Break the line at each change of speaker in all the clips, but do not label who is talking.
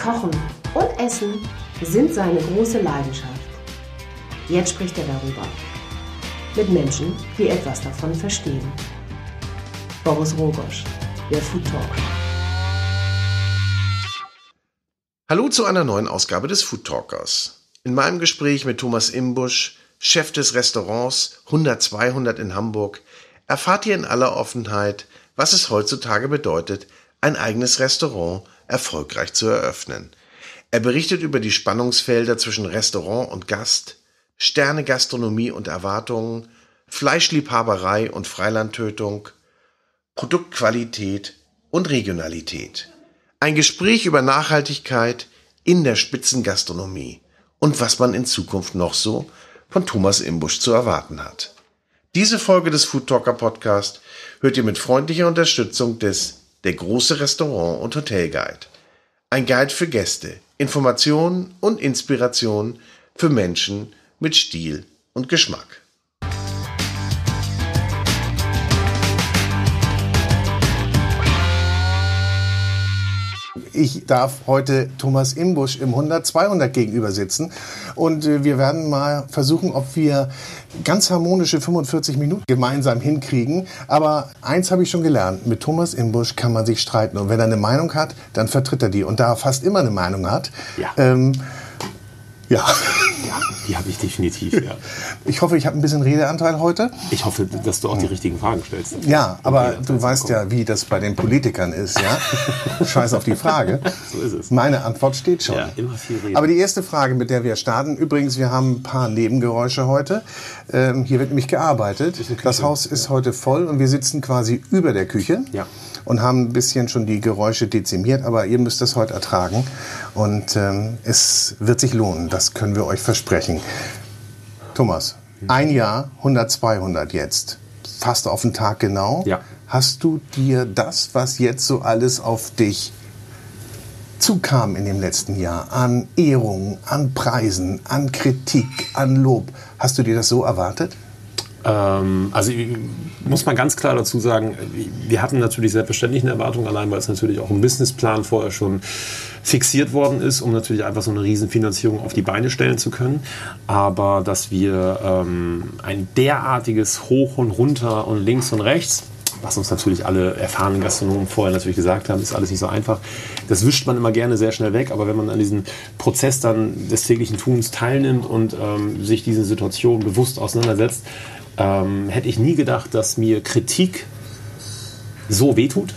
Kochen und Essen sind seine große Leidenschaft. Jetzt spricht er darüber. Mit Menschen, die etwas davon verstehen. Boris Rogosch, der Food Talk.
Hallo zu einer neuen Ausgabe des Food Talkers. In meinem Gespräch mit Thomas Imbusch, Chef des Restaurants 100 200 in Hamburg, erfahrt ihr in aller Offenheit, was es heutzutage bedeutet, ein eigenes Restaurant erfolgreich zu eröffnen. Er berichtet über die Spannungsfelder zwischen Restaurant und Gast, Sterne Gastronomie und Erwartungen, Fleischliebhaberei und Freilandtötung, Produktqualität und Regionalität. Ein Gespräch über Nachhaltigkeit in der Spitzengastronomie und was man in Zukunft noch so von Thomas Imbusch zu erwarten hat. Diese Folge des Food Talker Podcast hört ihr mit freundlicher Unterstützung des Der große Restaurant und Hotel Guide. Ein Guide für Gäste, Informationen und Inspiration für Menschen mit Stil und Geschmack.
Ich darf heute Thomas Imbusch im 100-200 gegenüber sitzen und äh, wir werden mal versuchen, ob wir ganz harmonische 45 Minuten gemeinsam hinkriegen. Aber eins habe ich schon gelernt, mit Thomas Imbusch kann man sich streiten und wenn er eine Meinung hat, dann vertritt er die. Und da er fast immer eine Meinung hat,
Ja.
ähm, ja.
Ja, die habe ich definitiv, ja.
Ich hoffe, ich habe ein bisschen Redeanteil heute.
Ich hoffe, dass du auch die richtigen Fragen stellst.
Ja, aber du
das
weißt ja, wie das bei den Politikern ist, ja? Scheiß auf die Frage.
So ist es.
Meine Antwort steht schon.
Ja, immer viel reden.
Aber die erste Frage, mit der wir starten, übrigens, wir haben ein paar Nebengeräusche heute. Ähm, hier wird nämlich gearbeitet. Das Haus ist heute voll und wir sitzen quasi über der Küche.
Ja.
Und haben ein bisschen schon die Geräusche dezimiert, aber ihr müsst das heute ertragen. Und ähm, es wird sich lohnen, das können wir euch versprechen. Thomas, ein Jahr, 100, 200 jetzt. Fast auf den Tag genau.
Ja.
Hast du dir das, was jetzt so alles auf dich zukam in dem letzten Jahr, an Ehrungen, an Preisen, an Kritik, an Lob, hast du dir das so erwartet?
Ähm, also muss man ganz klar dazu sagen, wir hatten natürlich selbstverständlich eine Erwartung, allein weil es natürlich auch im Businessplan vorher schon fixiert worden ist, um natürlich einfach so eine Riesenfinanzierung auf die Beine stellen zu können. Aber dass wir ähm, ein derartiges Hoch und Runter und links und rechts, was uns natürlich alle erfahrenen Gastronomen vorher natürlich gesagt haben, ist alles nicht so einfach. Das wischt man immer gerne sehr schnell weg, aber wenn man an diesem Prozess dann des täglichen Tuns teilnimmt und ähm, sich diese Situation bewusst auseinandersetzt, ähm, hätte ich nie gedacht, dass mir Kritik so wehtut.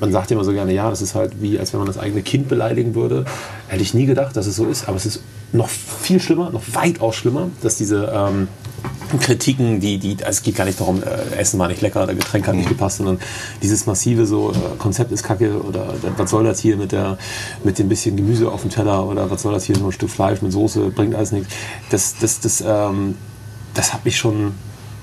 Man sagt immer so gerne, ja, das ist halt wie, als wenn man das eigene Kind beleidigen würde. Hätte ich nie gedacht, dass es so ist. Aber es ist noch viel schlimmer, noch weitaus schlimmer, dass diese ähm, Kritiken, die, die, also es geht gar nicht darum, äh, Essen war nicht lecker oder Getränk hat nicht gepasst, sondern dieses massive so, äh, Konzept ist kacke oder was soll das hier mit, der, mit dem bisschen Gemüse auf dem Teller oder was soll das hier nur ein Stück Fleisch mit Soße, bringt alles nichts. Das, das, das, ähm, das hat mich schon,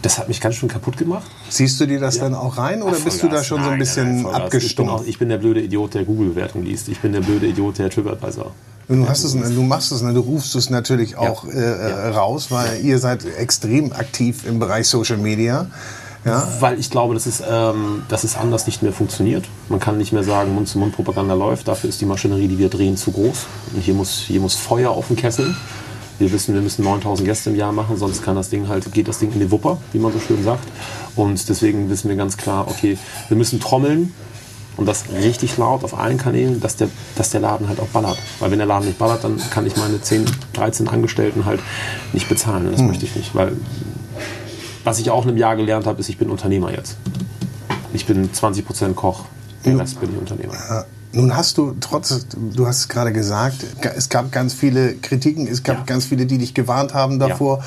das hat mich ganz schön kaputt gemacht.
Siehst du dir das dann auch rein oder
Ach,
bist du da schon so ein
Nein,
bisschen
nein, nein, Vollgas. Ich bin, auch,
abgestumpft?
ich bin der blöde Idiot, der Google-Bewertung liest. Ich bin der blöde Idiot, der TripAdvisor.
Du, hast es, du machst es, ne, du rufst es natürlich auch äh, äh, raus, weil ihr seid extrem aktiv im Bereich Social Media. Ja?
Weil ich glaube, dass es, ähm, dass es anders nicht mehr funktioniert. Man kann nicht mehr sagen, Mund-zu-Mund-Propaganda läuft. Dafür ist die Maschinerie, die wir drehen, zu groß. Und hier muss, hier muss Feuer auf den Kessel. Wir wissen, wir müssen 9000 Gäste im Jahr machen, sonst kann das Ding halt, geht das Ding in die Wupper, wie man so schön sagt. Und deswegen wissen wir ganz klar, okay, wir müssen trommeln und das richtig laut auf allen Kanälen, dass der, dass der Laden halt auch ballert. Weil wenn der Laden nicht ballert, dann kann ich meine 10, 13 Angestellten halt nicht bezahlen. Und das möchte ich nicht. Weil was ich auch in einem Jahr gelernt habe, ist, ich bin Unternehmer jetzt. Ich bin 20% Koch, der Rest bin ich Unternehmer.
Nun hast du trotz, du hast es gerade gesagt, es gab ganz viele Kritiken, es gab
Ja.
ganz viele, die dich gewarnt haben davor.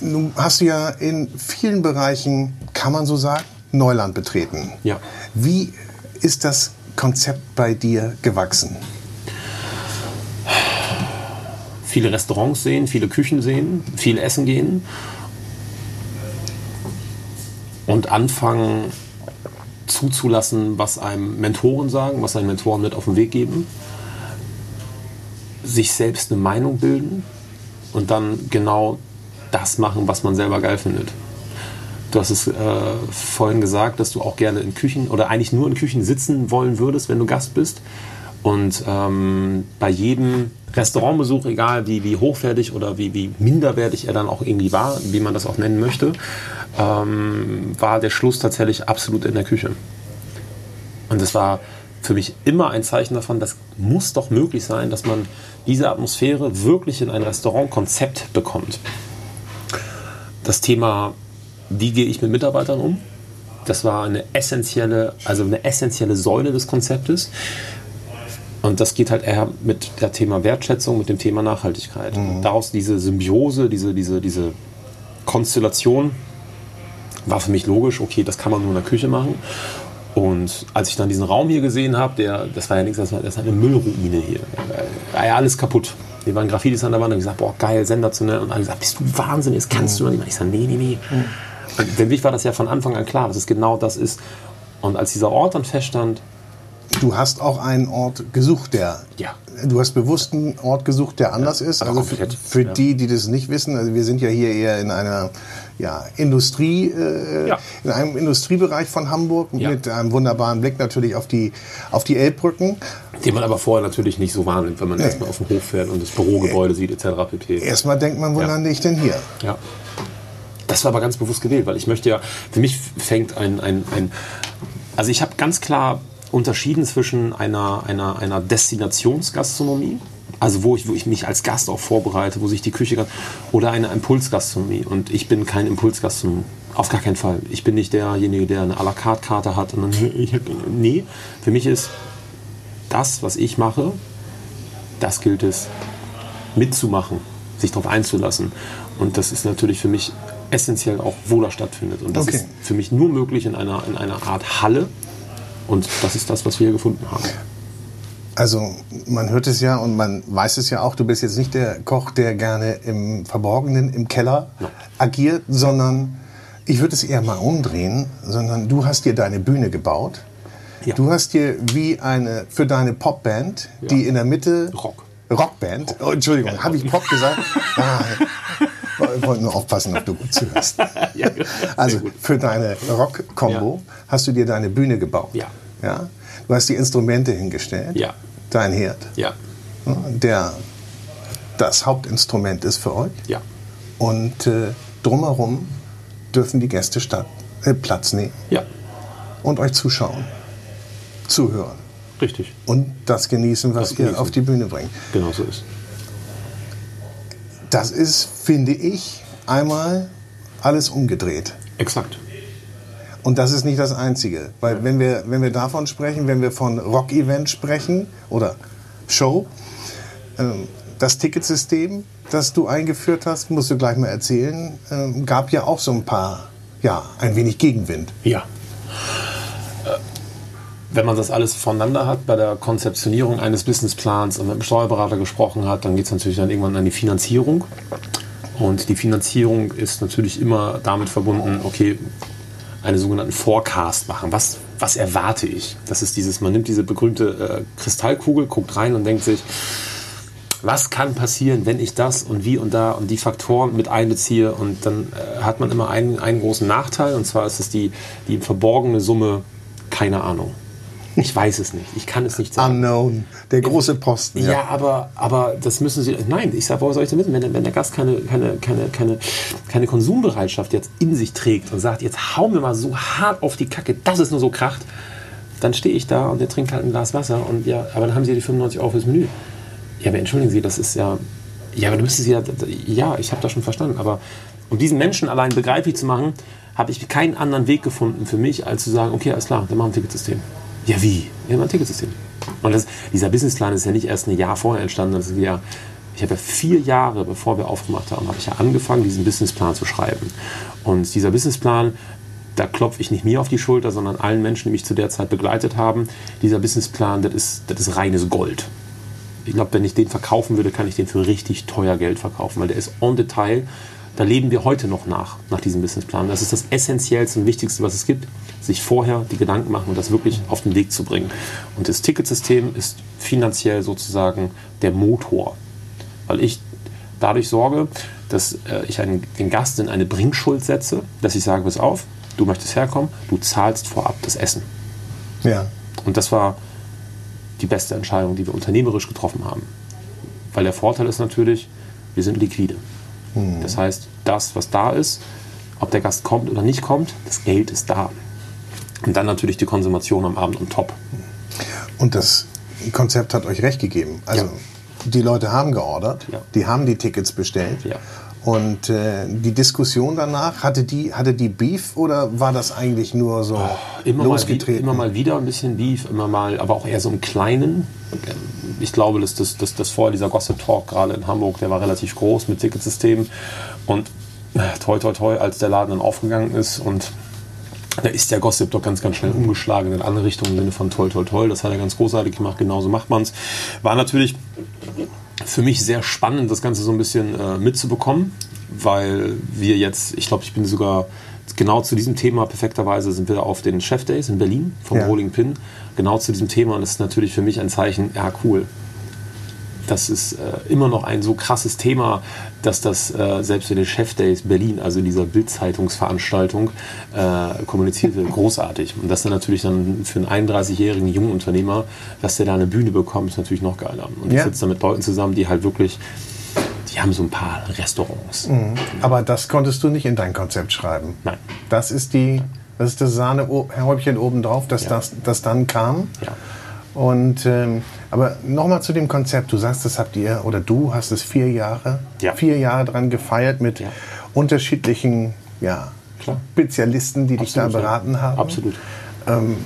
Nun hast du ja in vielen Bereichen, kann man so sagen, Neuland betreten.
Ja.
Wie ist das Konzept bei dir gewachsen?
viele Restaurants sehen, viele Küchen sehen, viel essen gehen und anfangen zuzulassen, was einem Mentoren sagen, was einem Mentoren mit auf den Weg geben, sich selbst eine Meinung bilden und dann genau das machen, was man selber geil findet. Du hast es äh, vorhin gesagt, dass du auch gerne in Küchen oder eigentlich nur in Küchen sitzen wollen würdest, wenn du Gast bist. Und ähm, bei jedem Restaurantbesuch, egal wie, wie hochwertig oder wie, wie minderwertig er dann auch irgendwie war, wie man das auch nennen möchte, ähm, war der Schluss tatsächlich absolut in der Küche. Und das war für mich immer ein Zeichen davon, das muss doch möglich sein, dass man diese Atmosphäre wirklich in ein Restaurantkonzept bekommt. Das Thema, wie gehe ich mit Mitarbeitern um, das war eine essentielle, also eine essentielle Säule des Konzeptes. Und das geht halt eher mit dem Thema Wertschätzung, mit dem Thema Nachhaltigkeit. Mhm. Daraus diese Symbiose, diese, diese, diese Konstellation war für mich logisch, okay, das kann man nur in der Küche machen. Und als ich dann diesen Raum hier gesehen habe, der, das war ja nichts, das war, das war eine Müllruine hier. War ja alles kaputt. Hier waren Graffitis an der Wand und gesagt, boah, geil, sensationell. Und alle gesagt, bist du wahnsinnig, das kannst mhm. du nicht. Ich sage, nee, nee, nee. Mhm. Und für mich war das ja von Anfang an klar, dass es genau das ist. Und als dieser Ort dann feststand,
Du hast auch einen Ort gesucht, der.
Ja.
Du hast bewusst einen Ort gesucht, der anders ja, ist. Also für, für ja. die, die das nicht wissen, also wir sind ja hier eher in einer ja, Industrie, äh, ja. in einem Industriebereich von Hamburg mit einem wunderbaren Blick natürlich auf die, auf die Elbbrücken.
Den man aber vorher natürlich nicht so wahrnimmt, wenn man nee. erstmal auf den Hof fährt und das Bürogebäude äh, sieht etc. pp.
Erstmal denkt man, wo lande ich denn hier?
Ja. Das war aber ganz bewusst gewählt, weil ich möchte ja, für mich fängt ein, ein, ein also ich habe ganz klar unterschieden zwischen einer, einer, einer Destinationsgastronomie, also wo ich, wo ich mich als Gast auch vorbereite, wo sich die Küche oder eine Impulsgastronomie. Und ich bin kein Impulsgastronom. Auf gar keinen Fall. Ich bin nicht derjenige, der eine à la carte Karte hat. Und dann, nee, für mich ist das, was ich mache, das gilt es mitzumachen, sich darauf einzulassen. Und das ist natürlich für mich essentiell auch, wo das stattfindet. Und das okay. ist für mich nur möglich in einer, in einer Art Halle, und das ist das, was wir hier gefunden haben.
Also man hört es ja und man weiß es ja auch, du bist jetzt nicht der Koch, der gerne im Verborgenen, im Keller no. agiert, sondern ich würde es eher mal umdrehen, sondern du hast dir deine Bühne gebaut. Ja. Du hast dir wie eine, für deine Popband, ja. die in der Mitte...
Rock.
Rockband. Rock. Oh, Entschuldigung, habe ich Pop gesagt? Ah, ich wollte nur aufpassen, ob du gut zuhörst. ja, also für deine Rock-Kombo ja. Hast du dir deine Bühne gebaut.
Ja.
ja. Du hast die Instrumente hingestellt.
Ja.
Dein Herd.
Ja.
Der das Hauptinstrument ist für euch.
Ja.
Und äh, drumherum dürfen die Gäste statt, äh, Platz nehmen.
Ja.
Und euch zuschauen, zuhören.
Richtig.
Und das genießen, was das ihr genießen. auf die Bühne bringt.
Genau so ist.
Das ist, finde ich, einmal alles umgedreht.
Exakt.
Und das ist nicht das Einzige. Weil wenn wir, wenn wir davon sprechen, wenn wir von Rock-Event sprechen oder Show, ähm, das Ticketsystem, das du eingeführt hast, musst du gleich mal erzählen, ähm, gab ja auch so ein paar, ja, ein wenig Gegenwind.
Ja wenn man das alles voneinander hat, bei der Konzeptionierung eines Businessplans und mit dem Steuerberater gesprochen hat, dann geht es natürlich dann irgendwann an die Finanzierung. Und die Finanzierung ist natürlich immer damit verbunden, okay, einen sogenannten Forecast machen. Was, was erwarte ich? Das ist dieses, man nimmt diese berühmte äh, Kristallkugel, guckt rein und denkt sich, was kann passieren, wenn ich das und wie und da und die Faktoren mit einbeziehe und dann äh, hat man immer einen, einen großen Nachteil und zwar ist es die, die verborgene Summe, keine Ahnung. Ich weiß es nicht. Ich kann es nicht sagen.
Unknown. Der große Posten.
Ja, ja aber, aber das müssen Sie. Nein, ich sage, woher soll ich denn wissen? Wenn, wenn der Gast keine, keine, keine, keine, keine Konsumbereitschaft jetzt in sich trägt und sagt, jetzt hauen wir mal so hart auf die Kacke, dass es nur so kracht, dann stehe ich da und der trinkt halt ein Glas Wasser und ja, aber dann haben Sie die 95 Euro fürs Menü. Ja, aber entschuldigen Sie, das ist ja. Ja, aber du müsstest ja. Ja, ich habe das schon verstanden, aber um diesen Menschen allein begreiflich zu machen, habe ich keinen anderen Weg gefunden für mich, als zu sagen, okay, alles klar, dann machen wir ein Ticketsystem. Ja, wie? Ja, ein Ticketsystem. Und das, dieser Businessplan ist ja nicht erst ein Jahr vorher entstanden. Das ist ja, ich habe ja vier Jahre, bevor wir aufgemacht haben, habe ich ja angefangen, diesen Businessplan zu schreiben. Und dieser Businessplan, da klopfe ich nicht mir auf die Schulter, sondern allen Menschen, die mich zu der Zeit begleitet haben. Dieser Businessplan, das ist, das ist reines Gold. Ich glaube, wenn ich den verkaufen würde, kann ich den für richtig teuer Geld verkaufen, weil der ist on Detail. Da leben wir heute noch nach, nach diesem Businessplan. Das ist das Essentiellste und Wichtigste, was es gibt sich vorher die Gedanken machen und das wirklich auf den Weg zu bringen. Und das Ticketsystem ist finanziell sozusagen der Motor, weil ich dadurch sorge, dass äh, ich einen, den Gast in eine Bringschuld setze, dass ich sage, pass auf, du möchtest herkommen, du zahlst vorab das Essen.
Ja.
Und das war die beste Entscheidung, die wir unternehmerisch getroffen haben. Weil der Vorteil ist natürlich, wir sind liquide. Mhm. Das heißt, das, was da ist, ob der Gast kommt oder nicht kommt, das Geld ist da. Und dann natürlich die Konsumation am Abend und top.
Und das Konzept hat euch recht gegeben. Also ja. die Leute haben geordert, ja. die haben die Tickets bestellt. Ja. Und äh, die Diskussion danach, hatte die, hatte die Beef oder war das eigentlich nur so oh,
immer losgetreten? Mal, immer mal wieder ein bisschen Beef, immer mal, aber auch eher so im Kleinen. Ich glaube, dass das, das, das vorher dieser Gossip Talk gerade in Hamburg, der war relativ groß mit Ticketsystemen. Und äh, toi toi toi, als der Laden dann aufgegangen ist und da ist der Gossip doch ganz, ganz schnell umgeschlagen in andere Richtungen im Sinne von toll, toll, toll. Das hat er ganz großartig gemacht, genauso macht man es. War natürlich für mich sehr spannend, das Ganze so ein bisschen äh, mitzubekommen, weil wir jetzt, ich glaube, ich bin sogar genau zu diesem Thema perfekterweise sind wir auf den Chef Days in Berlin vom ja. Rolling Pin. Genau zu diesem Thema und das ist natürlich für mich ein Zeichen, ja cool, das ist äh, immer noch ein so krasses Thema, dass das äh, selbst in den Chef Days Berlin, also in dieser Bildzeitungsveranstaltung, äh, kommuniziert wird. Großartig. Und das dann natürlich dann für einen 31-jährigen jungen Unternehmer, dass der da eine Bühne bekommt, ist natürlich noch geiler. Und ja. ich sitze da mit Leuten zusammen, die halt wirklich die haben so ein paar Restaurants.
Mhm. Aber das konntest du nicht in dein Konzept schreiben.
Nein.
Das ist die, das ist das Sahnehäubchen obendrauf, dass ja. das, das dann kam.
Ja.
Und ähm, aber nochmal zu dem Konzept. Du sagst, das habt ihr oder du hast es vier Jahre,
ja.
vier Jahre dran gefeiert mit ja. unterschiedlichen ja, Spezialisten, die Absolut, dich da beraten ja. haben.
Absolut.
Ähm,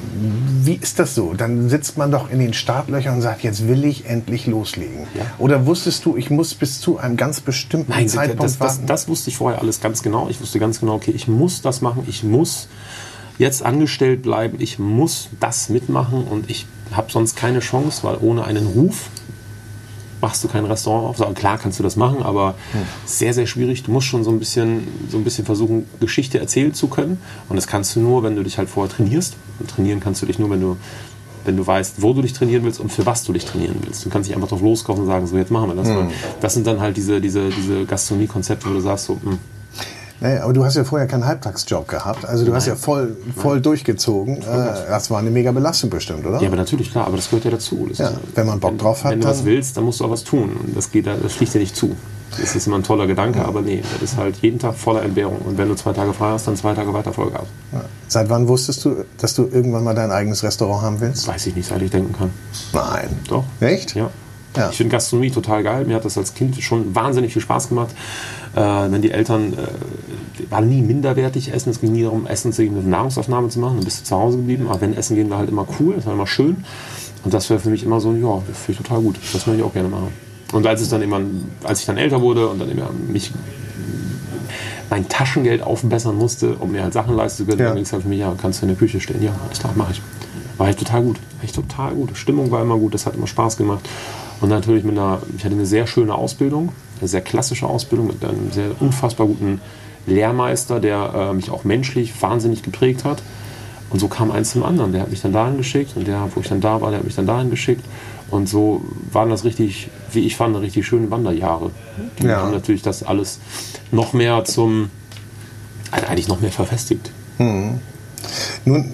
wie ist das so? Dann sitzt man doch in den Startlöchern und sagt, jetzt will ich endlich loslegen.
Ja.
Oder wusstest du, ich muss bis zu einem ganz bestimmten Nein, Zeitpunkt
das, das, das, das, wusste ich vorher alles ganz genau. Ich wusste ganz genau, okay, ich muss das machen, ich muss jetzt angestellt bleiben, ich muss das mitmachen und ich habe sonst keine Chance, weil ohne einen Ruf machst du kein Restaurant auf. Also klar kannst du das machen, aber hm. sehr, sehr schwierig. Du musst schon so ein bisschen, so ein bisschen versuchen, Geschichte erzählen zu können. Und das kannst du nur, wenn du dich halt vorher trainierst. Und trainieren kannst du dich nur, wenn du, wenn du weißt, wo du dich trainieren willst und für was du dich trainieren willst. Du kannst nicht einfach drauf loskaufen und sagen, so jetzt machen wir das. Hm. Das sind dann halt diese, diese, diese Gastronomie-Konzepte, wo du sagst, so, mh, hm,
naja, aber du hast ja vorher keinen Halbtagsjob gehabt. Also du Nein. hast ja voll, voll durchgezogen. Äh, das war eine mega Belastung bestimmt, oder?
Ja, aber natürlich, klar. Aber das gehört ja dazu.
Ja, wenn man Bock drauf hat.
Wenn du was willst, dann musst du auch was tun. Und das, geht, das schlicht dir nicht zu. Das ist immer ein toller Gedanke, aber nee, das ist halt jeden Tag voller Entbehrung. Und wenn du zwei Tage frei hast, dann zwei Tage weiter Vollgas.
Ja. Seit wann wusstest du, dass du irgendwann mal dein eigenes Restaurant haben willst?
Weiß ich nicht, seit ich denken kann.
Nein.
Doch.
Echt?
Ja. Ja. Ich finde Gastronomie total geil. Mir hat das als Kind schon wahnsinnig viel Spaß gemacht. Äh, wenn die Eltern äh, war nie minderwertig essen, es ging nie darum, Essen zu gehen, eine Nahrungsaufnahme zu machen, dann bist du zu Hause geblieben. Aber wenn Essen gehen war halt immer cool, das war immer schön. Und das wäre für mich immer so, ja, das finde ich total gut. Das würde ich auch gerne machen. Und als, es dann immer, als ich dann älter wurde und dann immer mich mein Taschengeld aufbessern musste, um mir halt Sachen leisten zu können, ja. dann ging es halt für mich, ja, kannst du in der Küche stehen. Ja, alles klar, mache ich. War echt total gut. Echt total gut. Stimmung war immer gut, das hat immer Spaß gemacht. Und natürlich mit einer, ich hatte eine sehr schöne Ausbildung, eine sehr klassische Ausbildung mit einem sehr unfassbar guten Lehrmeister, der äh, mich auch menschlich wahnsinnig geprägt hat. Und so kam eins zum anderen. Der hat mich dann dahin geschickt und der, wo ich dann da war, der hat mich dann dahin geschickt. Und so waren das richtig, wie ich fand, richtig schöne Wanderjahre. Die ja. haben natürlich das alles noch mehr zum, eigentlich noch mehr verfestigt.
Hm. Nun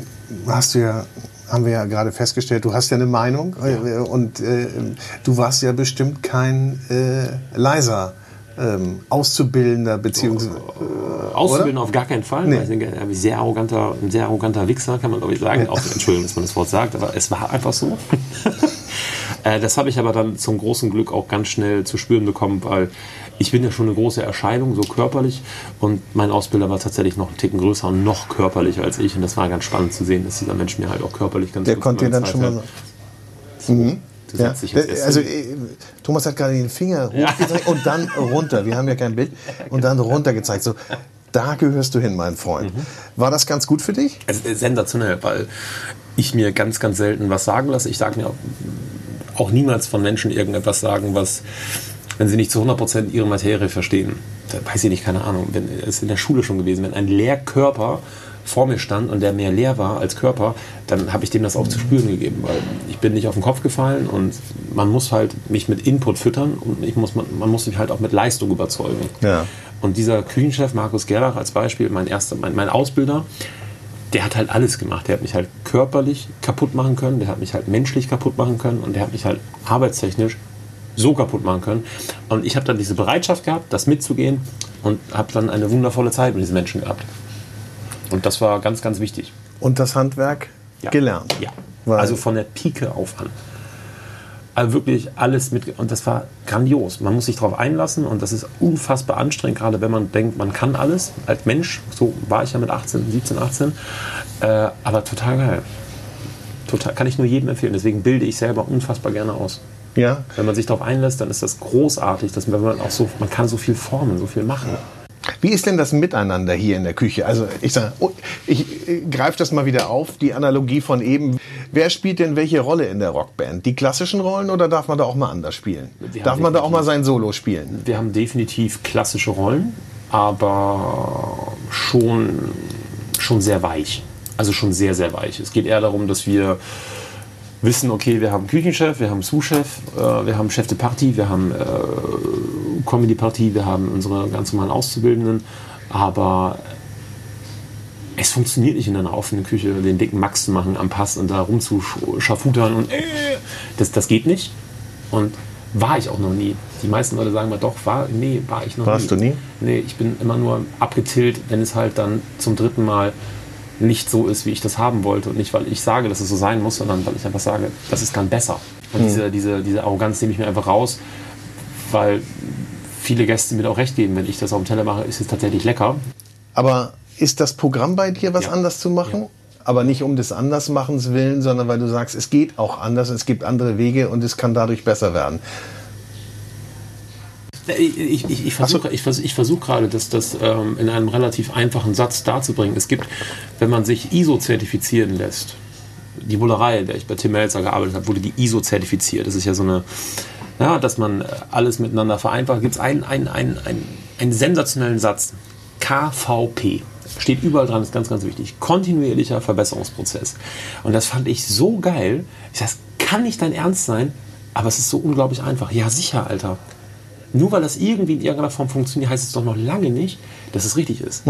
hast du ja haben wir ja gerade festgestellt, du hast ja eine Meinung ja. Äh, und äh, du warst ja bestimmt kein äh, leiser ähm, Auszubildender beziehungsweise
äh, Auszubildender auf gar keinen Fall. Nee. Ein sehr arroganter, ein sehr arroganter Wichser kann man glaube ich sagen. Auch, Entschuldigung, dass man das Wort sagt, aber es war einfach so. Äh, das habe ich aber dann zum großen Glück auch ganz schnell zu spüren bekommen, weil ich bin ja schon eine große Erscheinung, so körperlich. Und mein Ausbilder war tatsächlich noch einen Ticken größer und noch körperlicher als ich. Und das war ganz spannend zu sehen, dass dieser Mensch mir halt auch körperlich ganz
Der konnte dir dann schon mal.
So, mhm. Ja.
Also äh, Thomas hat gerade den Finger hochgezeigt ja. und dann runter. Wir haben ja kein Bild. Und dann runter gezeigt. So, da gehörst du hin, mein Freund. Mhm. War das ganz gut für dich?
Sensationell, weil ich mir ganz, ganz selten was sagen lasse. Ich sage mir auch niemals von Menschen irgendetwas sagen, was wenn sie nicht zu 100% ihre Materie verstehen. Da weiß ich nicht, keine Ahnung. Wenn es in der Schule schon gewesen, wenn ein Lehrkörper vor mir stand und der mehr leer war als Körper, dann habe ich dem das auch zu spüren gegeben, weil ich bin nicht auf den Kopf gefallen und man muss halt mich mit Input füttern und ich muss, man, man muss mich halt auch mit Leistung überzeugen.
Ja.
Und dieser Küchenchef Markus Gerlach als Beispiel, mein erster, mein, mein Ausbilder, der hat halt alles gemacht. Der hat mich halt körperlich kaputt machen können, der hat mich halt menschlich kaputt machen können und der hat mich halt arbeitstechnisch so kaputt machen können. Und ich habe dann diese Bereitschaft gehabt, das mitzugehen und habe dann eine wundervolle Zeit mit diesen Menschen gehabt. Und das war ganz, ganz wichtig.
Und das Handwerk
Ja.
gelernt.
Ja.
Weil-
Also von der Pike auf an. Also wirklich alles mit. Und das war grandios. Man muss sich darauf einlassen und das ist unfassbar anstrengend, gerade wenn man denkt, man kann alles als Mensch. So war ich ja mit 18, 17, 18. Äh, aber total geil. Total, kann ich nur jedem empfehlen. Deswegen bilde ich selber unfassbar gerne aus.
Ja.
Wenn man sich darauf einlässt, dann ist das großartig, dass man, auch so, man kann so viel formen, so viel machen.
Wie ist denn das Miteinander hier in der Küche? Also ich sage, oh, ich äh, greife das mal wieder auf, die Analogie von eben. Wer spielt denn welche Rolle in der Rockband? Die klassischen Rollen oder darf man da auch mal anders spielen? Darf man da auch mal sein Solo spielen?
Wir haben definitiv klassische Rollen, aber schon, schon sehr weich. Also schon sehr, sehr weich. Es geht eher darum, dass wir wissen, okay, wir haben Küchenchef, wir haben Sous-Chef, äh, wir haben Chef de Partie, wir haben äh, Comedy-Partie, wir haben unsere ganz normalen Auszubildenden, aber es funktioniert nicht in einer offenen Küche, den dicken Max zu machen am Pass und da rumzuschafutern und äh, das, das geht nicht. Und war ich auch noch nie. Die meisten Leute sagen mal, doch, war, nee, war ich noch
Warst
nie.
du nie?
Nee, ich bin immer nur abgetillt, wenn es halt dann zum dritten Mal nicht so ist, wie ich das haben wollte. Und nicht, weil ich sage, dass es so sein muss, sondern weil ich einfach sage, das ist dann besser. Und
Hm.
diese, diese, diese Arroganz nehme ich mir einfach raus, weil viele Gäste mir auch recht geben, wenn ich das auf dem Teller mache, ist es tatsächlich lecker.
Aber ist das Programm bei dir, was
Ja.
anders zu machen? Aber nicht um des Andersmachens willen, sondern weil du sagst, es geht auch anders, es gibt andere Wege und es kann dadurch besser werden.
Ich, ich, ich, ich versuche ich vers, ich versuch gerade, das, das ähm, in einem relativ einfachen Satz darzubringen. Es gibt, wenn man sich ISO zertifizieren lässt, die Bullerei, in der ich bei Tim Melzer gearbeitet habe, wurde die ISO zertifiziert. Das ist ja so eine, ja, dass man alles miteinander vereinfacht. Gibt es einen, einen, einen, einen, einen sensationellen Satz. KVP. Steht überall dran, ist ganz, ganz wichtig. Kontinuierlicher Verbesserungsprozess. Und das fand ich so geil. Ich sag, das kann nicht dein Ernst sein, aber es ist so unglaublich einfach. Ja, sicher, Alter. Nur weil das irgendwie in irgendeiner Form funktioniert, heißt es doch noch lange nicht, dass es richtig ist.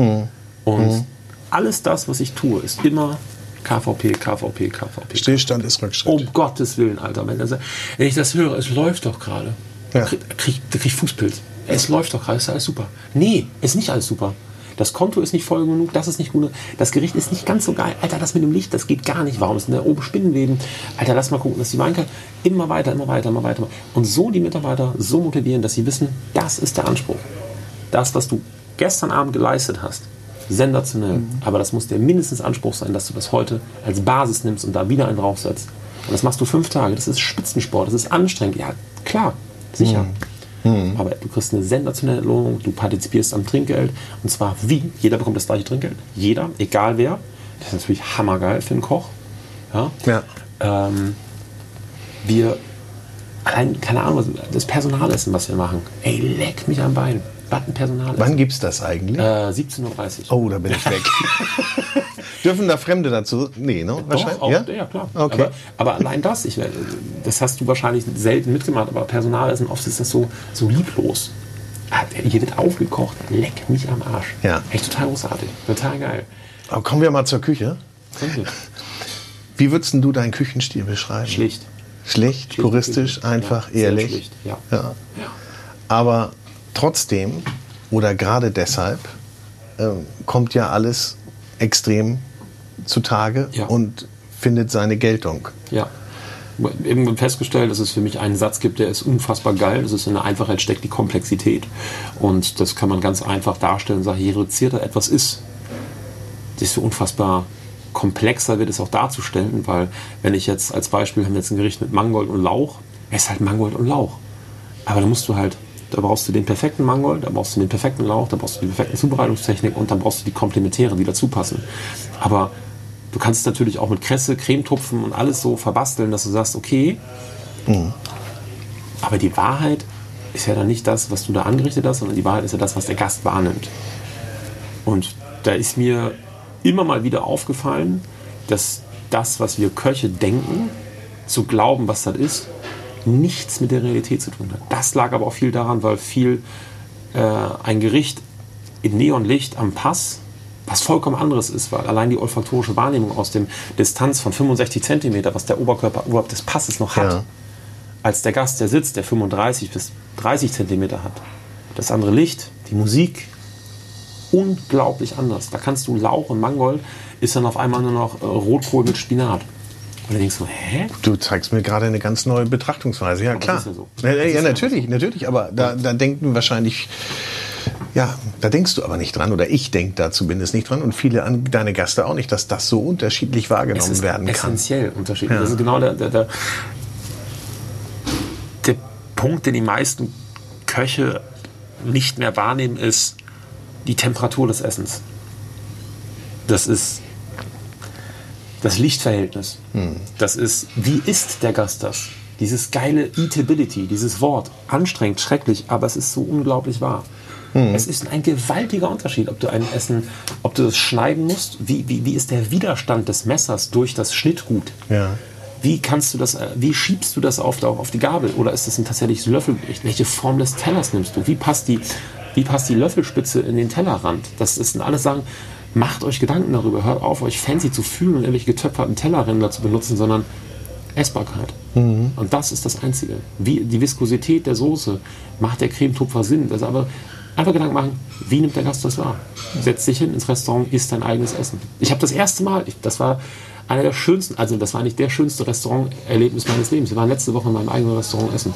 Und alles das, was ich tue, ist immer KVP, KVP, KVP.
Stillstand ist Rückschritt.
Um Gottes Willen, Alter. Wenn, ich das höre, es läuft doch gerade.
Ja.
Krieg, krieg, krieg Fußpilz. Es läuft doch gerade, ist alles super. Nee, ist nicht alles super. Das Konto ist nicht voll genug, das ist nicht gut. Das Gericht ist nicht ganz so geil. Alter, das mit dem Licht, das geht gar nicht. Warum ist denn da oben Spinnenweben? Alter, lass mal gucken, dass die Weinkarte immer weiter, immer weiter, immer weiter. Und so die Mitarbeiter so motivieren, dass sie wissen, das ist der Anspruch. Das, was du gestern Abend geleistet hast, sensationell. Aber das muss der mindestens Anspruch sein, dass du das heute als Basis nimmst und da wieder einen draufsetzt. Und das machst du fünf Tage. Das ist Spitzensport, das ist anstrengend. Ja, klar, sicher. Aber du kriegst eine sensationelle Lohnung, du partizipierst am Trinkgeld. Und zwar wie? Jeder bekommt das gleiche Trinkgeld. Jeder, egal wer. Das ist natürlich hammergeil für einen Koch. Ja.
Ja.
Ähm, wir, allein, keine Ahnung, was- das Personalessen, was wir machen. Ey, leck mich am Bein. Was ein Personalessen.
Wann gibt's das eigentlich?
Äh, 17.30 Uhr.
Oh, da bin ich weg. Dürfen da Fremde dazu? Nee, ne?
Doch, auch,
ja?
ja? klar.
Okay.
Aber, aber allein das, ich, das hast du wahrscheinlich selten mitgemacht, aber Personalessen, oft ist das so, so lieblos. Hier wird aufgekocht, leck mich am Arsch.
Ja.
Echt total großartig, total geil.
Aber kommen wir mal zur Küche. Wie würdest du deinen Küchenstil beschreiben?
Schlicht.
Schlicht,
Schlicht
puristisch, einfach,
Ja,
ehrlich.
schlicht. Ja.
Ja. Aber trotzdem oder gerade deshalb ähm, kommt ja alles extrem zutage
Ja.
und findet seine Geltung.
Ja. Irgendwann festgestellt, dass es für mich einen Satz gibt, der ist unfassbar geil. Das ist in der Einfachheit steckt die Komplexität. Und das kann man ganz einfach darstellen und sagen, je reduzierter etwas ist, desto unfassbar komplexer wird es auch darzustellen, weil wenn ich jetzt als Beispiel haben wir jetzt ein Gericht mit Mangold und Lauch, es ist halt Mangold und Lauch. Aber da musst du halt, da brauchst du den perfekten Mangold, da brauchst du den perfekten Lauch, da brauchst du die perfekte Zubereitungstechnik und dann brauchst du die Komplementäre, die dazu passen. Aber du kannst es natürlich auch mit Kresse, Cremetupfen und alles so verbasteln, dass du sagst, okay, aber die Wahrheit ist ja dann nicht das, was du da angerichtet hast, sondern die Wahrheit ist ja das, was der Gast wahrnimmt. Und da ist mir immer mal wieder aufgefallen, dass das, was wir Köche denken, zu glauben, was das ist, nichts mit der Realität zu tun hat. Das lag aber auch viel daran, weil viel äh, ein Gericht in Neonlicht am Pass was vollkommen anderes ist, weil allein die olfaktorische Wahrnehmung aus dem Distanz von 65 cm, was der Oberkörper oberhalb des Passes noch hat,
Ja.
als der Gast, der sitzt, der 35 bis 30 cm hat. Das andere Licht, die Musik, unglaublich anders. Da kannst du Lauch und Mangold, ist dann auf einmal nur noch äh, Rotkohl mit Spinat. Und dann denkst du, hä?
Du zeigst mir gerade eine ganz neue Betrachtungsweise. Ja, klar.
ist ja so.
Ja, ja,
ist ja
natürlich, natürlich. Aber da, da denken wahrscheinlich, ja, da denkst du aber nicht dran oder ich denke da zumindest nicht dran und viele an deine Gäste auch nicht, dass das so unterschiedlich
Es
wahrgenommen
ist
werden kann.
essentiell unterschiedlich.
Ja.
Das ist genau der, der, der, der Punkt, den die meisten Köche nicht mehr wahrnehmen, ist die Temperatur des Essens. Das ist das Lichtverhältnis.
Hm.
Das ist, wie isst der Gast das? Dieses geile Eatability, dieses Wort. Anstrengend, schrecklich, aber es ist so unglaublich wahr.
Hm.
Es ist ein gewaltiger Unterschied, ob du ein Essen, ob du das schneiden musst, wie, wie, wie ist der Widerstand des Messers durch das Schnittgut?
Ja.
Wie kannst du das, äh, wie schiebst du das auf, auf die Gabel? Oder ist das ein tatsächliches Löffelgericht? Welche Form des Tellers nimmst du? Wie passt die, wie passt die Löffelspitze in den Tellerrand? Das ist- alles Sachen, macht euch Gedanken darüber. Hört auf, euch fancy zu fühlen und irgendwelche getöpferten Tellerränder zu benutzen, sondern Essbarkeit. Und das ist das Einzige. Wie die Viskosität der Soße macht der Cremetupfer Sinn. Also aber einfach Gedanken machen, wie nimmt der Gast das wahr? Setz dich hin ins Restaurant, isst dein eigenes Essen. Ich habe das erste Mal, ich, das war einer der schönsten, also das war nicht der schönste Restauranterlebnis meines Lebens. Wir waren letzte Woche in meinem eigenen Restaurant essen.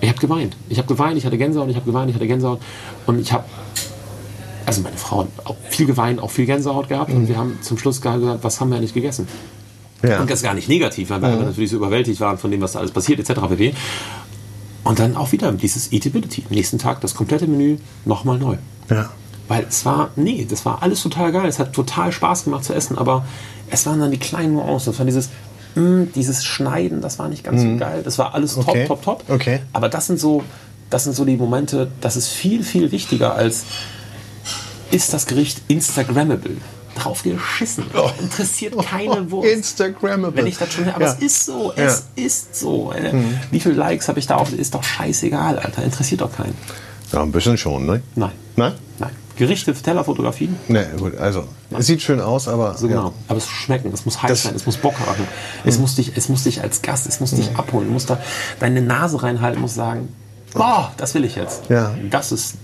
Ich habe geweint. Ich habe geweint, ich hatte Gänsehaut, ich habe geweint, ich hatte Gänsehaut. Und ich habe, also meine Frau hat auch viel geweint, auch viel Gänsehaut gehabt. Und wir haben zum Schluss gesagt, was haben wir eigentlich gegessen?
Ja.
Und das gar nicht negativ, weil wir einfach natürlich so überwältigt waren von dem, was da alles passiert, etc. pp. Und dann auch wieder dieses Eatability. Am nächsten Tag das komplette Menü nochmal neu.
ja.
Weil es war, nee, das war alles total geil. Es hat total Spaß gemacht zu essen, aber es waren dann die kleinen Nuancen. Das war dieses, mm, dieses Schneiden, das war nicht ganz so geil. Das war alles top,
Okay.
top, top.
Okay.
Aber das sind so, das sind so die Momente, das ist viel, viel wichtiger als, ist das Gericht Instagrammable? Drauf geschissen. Interessiert keine Wurst.
Instagrammable.
Wenn ich das schon, aber
Ja.
es ist so, es ist so. Äh, Wie viele Likes habe ich da auf? Ist doch scheißegal, Alter. Interessiert doch keinen.
Ja, ein bisschen schon, ne?
Nein.
Nein?
Nein. Gerichte, Tellerfotografien,
Ne, gut, also, es sieht schön aus, aber.
so
ja.
genau. Aber es muss schmecken, es muss heiß
Das-
sein, es muss Bock machen. Es, muss dich, es muss dich als Gast, es muss dich abholen. Du musst da deine Nase reinhalten, musst sagen, boah, das will ich jetzt.
Ja.
Das ist,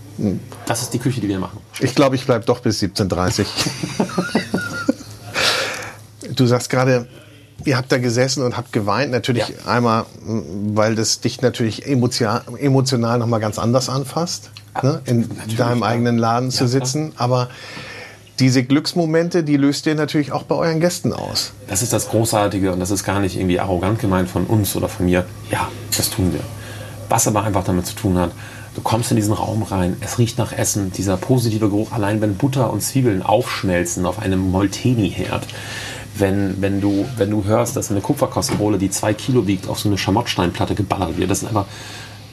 das ist die Küche, die wir machen.
Ich glaube, ich bleibe doch bis 17.30 du sagst gerade, ihr habt da gesessen und habt geweint. Natürlich
Ja.
einmal, m, weil das dich natürlich emotional, emotional nochmal ganz anders anfasst, ne? in deinem
ja.
eigenen Laden zu
Ja,
sitzen. Aber diese Glücksmomente, die löst ihr natürlich auch bei euren Gästen aus.
Das ist das Großartige und das ist gar nicht irgendwie arrogant gemeint von uns oder von mir. Ja, das tun wir. Was aber einfach damit zu tun hat, du kommst in diesen Raum rein, es riecht nach Essen, dieser positive Geruch, allein wenn Butter und Zwiebeln aufschmelzen auf einem Molteni-Herd. Wenn, wenn, du, wenn du hörst, dass eine Kupferkastrole, die zwei Kilo wiegt, auf so eine Schamottsteinplatte geballert wird. Das sind einfach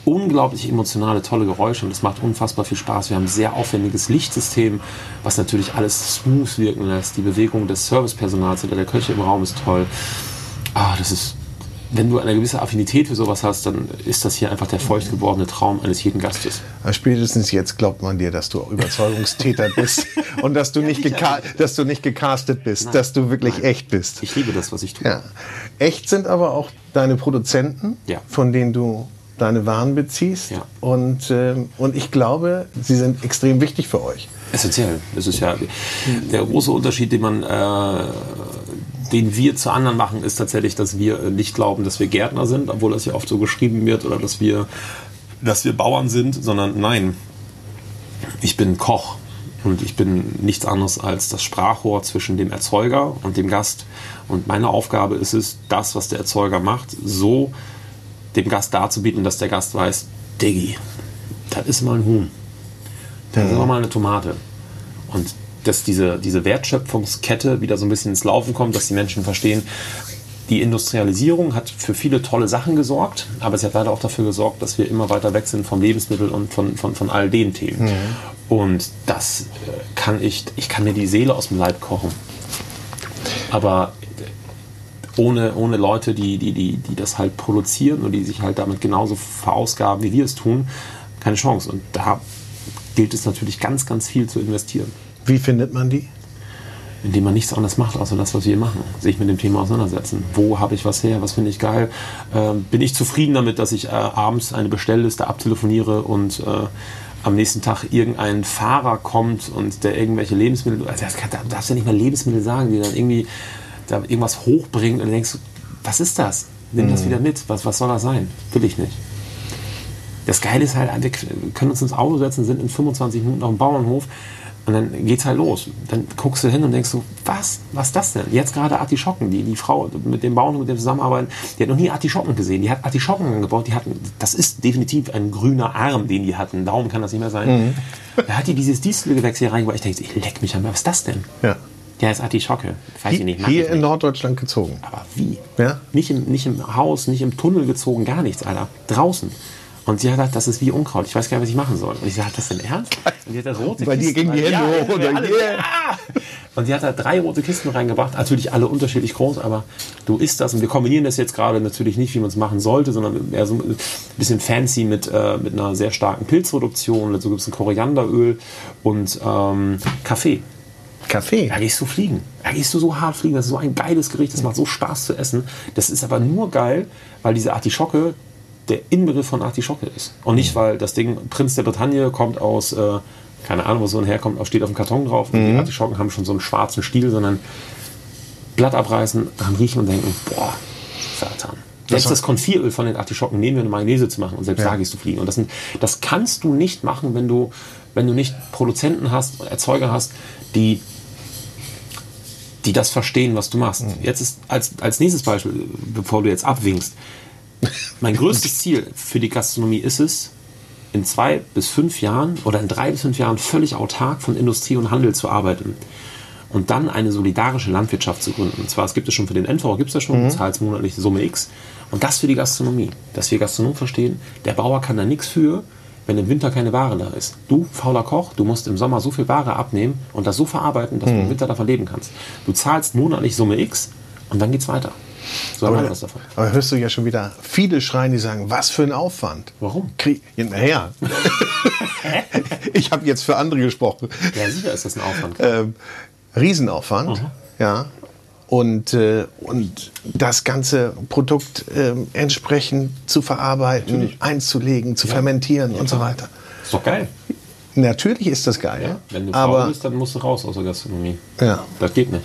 unglaublich emotionale, tolle Geräusche und es macht unfassbar viel Spaß. Wir haben ein sehr aufwendiges Lichtsystem, was natürlich alles smooth wirken lässt. Die Bewegung des Servicepersonals oder der Köche im Raum ist toll. Ah, das ist, wenn du eine gewisse Affinität für sowas hast, dann ist das hier einfach der feucht gewordene Traum eines jeden Gastes.
Spätestens jetzt glaubt man dir, dass du Überzeugungstäter bist und dass du, nicht, geka dass du nicht gecastet bist, dass du wirklich echt bist.
Ich liebe das, was ich tue.
Ja. Echt sind aber auch deine Produzenten,
Ja.
von denen du deine Waren beziehst.
Ja.
Und, ähm, und ich glaube, sie sind extrem wichtig für euch.
Essentiell. Das ist ja der große Unterschied, den man, äh, den wir zu anderen machen, ist tatsächlich, dass wir äh, nicht glauben, dass wir Gärtner sind, obwohl das ja oft so geschrieben wird, oder dass wir, dass wir Bauern sind, sondern nein, ich bin Koch und ich bin nichts anderes als das Sprachrohr zwischen dem Erzeuger und dem Gast. Und meine Aufgabe ist es, das, was der Erzeuger macht, so dem Gast darzubieten, dass der Gast weiß, Diggi, das ist mal ein Huhn. Das ist aber mal eine Tomate. Und dass diese, diese Wertschöpfungskette wieder so ein bisschen ins Laufen kommt, dass die Menschen verstehen, die Industrialisierung hat für viele tolle Sachen gesorgt, aber sie hat leider auch dafür gesorgt, dass wir immer weiter weg sind vom Lebensmittel und von, von, von all den Themen. Und das äh, kann ich, ich kann mir die Seele aus dem Leib kochen. Aber ohne, ohne Leute, die, die, die, die das halt produzieren und die sich halt damit genauso verausgaben, wie wir es tun, keine Chance. Und da gilt es natürlich ganz, ganz viel zu investieren.
Wie findet man die?
indem man nichts anderes macht, außer das, was wir machen. Sich mit dem Thema auseinandersetzen. Wo habe ich was her? Was finde ich geil? Ähm, bin ich zufrieden damit, dass ich äh, abends eine Bestellliste abtelefoniere und äh, am nächsten Tag irgendein Fahrer kommt und der irgendwelche Lebensmittel, also das kann, da darfst du ja nicht mal Lebensmittel sagen, die dann irgendwie da irgendwas hochbringen und du denkst, was ist das? Nimm das wieder mit. Was, was soll das sein? Will ich nicht. Das Geile ist halt, wir können uns ins Auto setzen, sind in 25 Minuten auf dem Bauernhof und dann geht's halt los. Dann guckst du hin und denkst so, was? Was ist das denn? Jetzt gerade Artischocken. Die, die Frau mit dem Bauern, mit dem zusammenarbeiten, die hat noch nie Artischocken gesehen. Die hat Artischocken angebaut. Die hatten, das ist definitiv ein grüner Arm, den die hatten. Darum kann das nicht mehr sein.
Mhm.
Da hat die dieses Dieselgewächs hier reingebracht. Ich denke, ich leck mich an. Was ist das denn?
Ja.
Ja, ist Artischocke. Weiß ich nicht.
Hier,
ich
hier in
nicht.
Norddeutschland gezogen.
Aber wie?
Ja?
Nicht im, nicht im Haus, nicht im Tunnel gezogen, gar nichts, Alter. Draußen. Und sie hat gesagt, das ist wie Unkraut. Ich weiß gar nicht, was ich machen soll. Und ich sage, hat das denn ernst? Und die hat da rote
Bei dir gingen die Hände
ja,
hoch, oder?
alle,
Yeah.
ja. Und die hat da drei rote Kisten reingebracht. Natürlich alle unterschiedlich groß, aber du isst das. Und wir kombinieren das jetzt gerade natürlich nicht, wie man es machen sollte, sondern eher so ein bisschen fancy mit, äh, mit einer sehr starken Pilzreduktion. Dazu gibt es ein Korianderöl und ähm, Kaffee.
Kaffee.
Da gehst du fliegen. Da gehst du so hart fliegen. Das ist so ein geiles Gericht. Das macht so Spaß zu essen. Das ist aber nur geil, weil diese Artischocke der Inbegriff von Artischocke ist. Und nicht, weil das Ding Prinz der Bretagne kommt aus, äh, keine Ahnung, wo so ein herkommt, steht auf dem Karton drauf. Und die Artischocken haben schon so einen schwarzen Stiel, sondern Blatt abreißen, dran riechen und denken, boah, Satan. Selbst das Konfieröl von den Artischocken nehmen wir, um Mayonnaise zu machen. Und selbst
Ja.
da gehst du fliegen. Und das, sind, das kannst du nicht machen, wenn du, wenn du nicht Produzenten hast, Erzeuger hast, die die das verstehen, was du machst. Jetzt ist als, als nächstes Beispiel, bevor du jetzt abwinkst, mein größtes Ziel für die Gastronomie ist es, in zwei bis fünf Jahren oder in drei bis fünf Jahren völlig autark von Industrie und Handel zu arbeiten. Und dann eine solidarische Landwirtschaft zu gründen. Und zwar, es gibt es schon für den NV, gibt es ja schon, du zahlst monatlich Summe X. Und das für die Gastronomie. Dass wir Gastronomen verstehen, der Bauer kann da nichts für, wenn im Winter keine Ware da ist. Du, fauler Koch, du musst im Sommer so viel Ware abnehmen und das so verarbeiten, dass du im Winter davon leben kannst. Du zahlst monatlich Summe X und dann geht's weiter. So haben wir
Aber,
was davon.
aber hörst du ja schon wieder viele schreien, die sagen, was für ein Aufwand.
Warum?
Krieg, ja, naja. ich habe jetzt für andere gesprochen.
Ja, sicher ist das ein Aufwand.
Ähm, Riesenaufwand. Ja. Und, äh, und das ganze Produkt ähm, entsprechend zu verarbeiten, einzulegen, zu fermentieren und so weiter.
Ist doch geil.
Natürlich ist das geil,
Wenn du faul
aber,
bist, dann musst du raus aus der Gastronomie.
ja,
Das geht nicht.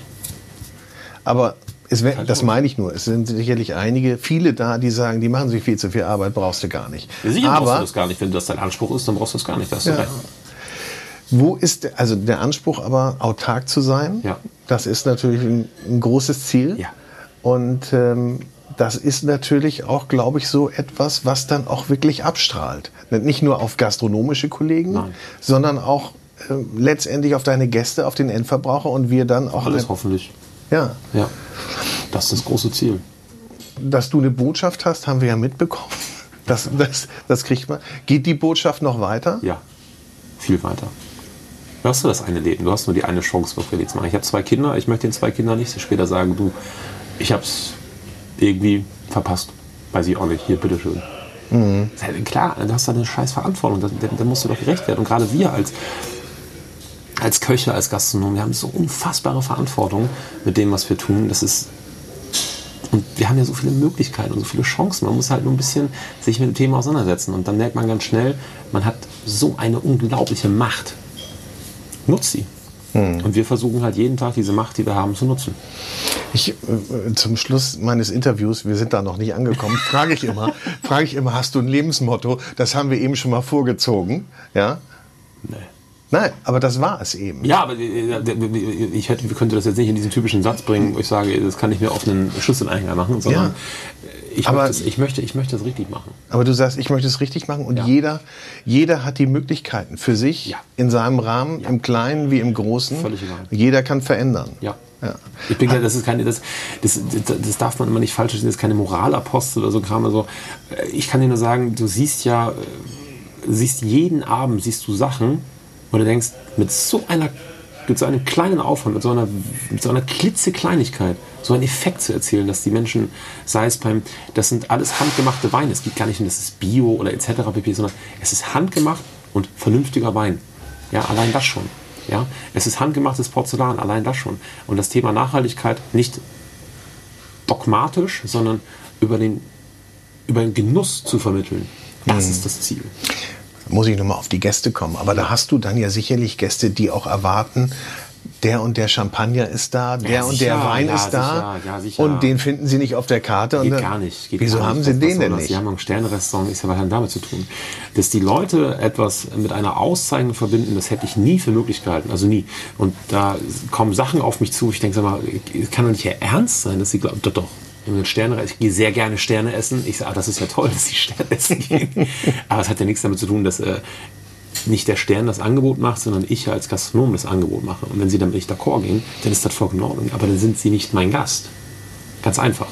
aber wär, das meine ich nur. Es sind sicherlich einige, viele da, die sagen, die machen sich viel zu viel Arbeit, brauchst du gar nicht.
Ja, Sicher brauchst du
aber
das gar nicht. Wenn das dein Anspruch ist, dann brauchst du das gar nicht. Das
Ja. wo ist der, also der Anspruch aber autark zu sein?
Ja.
Das ist natürlich ein, ein großes Ziel.
Ja.
Und ähm, das ist natürlich auch, glaube ich, so etwas, was dann auch wirklich abstrahlt. Nicht nur auf gastronomische Kollegen,
Nein.
sondern auch ähm, letztendlich auf deine Gäste, auf den Endverbraucher und wir dann auch
Alles hoffentlich.
Ja,
Ja. Das ist das große Ziel.
dass du eine Botschaft hast, haben wir ja mitbekommen. Das, das, das kriegt man. Geht die Botschaft noch weiter?
Ja. Viel weiter. Du hast nur das eine Leben. Du hast nur die eine Chance, was wir jetzt machen. Ich habe zwei Kinder. Ich möchte den zwei Kindern nicht später sagen, du, ich habe es irgendwie verpasst. Weiß ich auch nicht. Hier, bitteschön. Halt Klar, du hast da eine scheiß Verantwortung. Da, da musst du doch gerecht werden. Und gerade wir als, als Köche, als Gastronomen, wir haben so unfassbare Verantwortung mit dem, was wir tun. Das ist und wir haben ja so viele Möglichkeiten und so viele Chancen. Man muss halt nur ein bisschen sich mit dem Thema auseinandersetzen. Und dann merkt man ganz schnell, man hat so eine unglaubliche Macht. Nutzt sie. Und wir versuchen halt jeden Tag diese Macht, die wir haben, zu nutzen.
Ich, äh, zum Schluss meines Interviews, wir sind da noch nicht angekommen, frage ich immer, frage ich immer, hast du ein Lebensmotto? Das haben wir eben schon mal vorgezogen, ja?
Nee.
Nein, aber das war es eben.
Ja, aber äh, ich hätte, könnte das jetzt nicht in diesen typischen Satz bringen, wo ich sage, das kann ich mir auf einen Schlüsseleingang machen, sondern
Ja.
ich,
Aber-
möchte, ich, möchte, ich möchte das richtig machen.
Aber du sagst, ich möchte es richtig machen und
Ja.
jeder, jeder hat die Möglichkeiten für sich
Ja.
in seinem Rahmen, im Kleinen wie im Großen.
Völlig egal.
Jeder kann verändern.
Ja.
Ja.
Ich bin ja, das ist keine, das, das, das, darf man immer nicht falsch verstehen, das ist keine Moralapostel oder so Kram. Also, äh, ich kann dir nur sagen, du siehst ja, äh, siehst jeden Abend siehst du Sachen, wo du denkst, mit so einer, mit so einem kleinen Aufwand, mit so einer, mit so einer klitzekleinigkeit, so einen Effekt zu erzielen, dass die Menschen, sei es beim, das sind alles handgemachte Weine. Es geht gar nicht um, das ist Bio oder etc. pp, sondern es ist handgemacht und vernünftiger Wein. Ja, allein das schon. Ja? Es ist handgemachtes Porzellan, allein das schon. Und das Thema Nachhaltigkeit nicht dogmatisch, sondern über den, über den Genuss zu vermitteln. Das ist das Ziel.
Muss ich nochmal auf die Gäste kommen. Aber da hast du dann ja sicherlich Gäste, die auch erwarten, der und der Champagner ist da, der
Ja,
und der Wein
ja,
ist da.
sicher, ja.
Und den finden sie nicht auf der Karte. und
Geht
dann,
gar nicht. Geht
wieso
gar
haben
nicht.
sie den denn nicht?
Sie haben ein Sternrestaurant, ist ja was damit zu tun. Dass die Leute etwas mit einer Auszeichnung verbinden, das hätte ich nie für möglich gehalten. Also nie. Und da kommen Sachen auf mich zu. Ich denke, sag mal, es kann doch nicht ihr ernst sein, dass sie glauben, doch, doch. Mit Sterne, ich gehe sehr gerne Sterne essen. Ich sage, ah, das ist ja toll, dass sie Sterne essen gehen. Aber es hat ja nichts damit zu tun, dass äh, nicht der Stern das Angebot macht, sondern ich als Gastronom das Angebot mache. Und wenn sie damit nicht d'accord gehen, dann ist das vollkommen in Ordnung. Aber dann sind sie nicht mein Gast. Ganz einfach.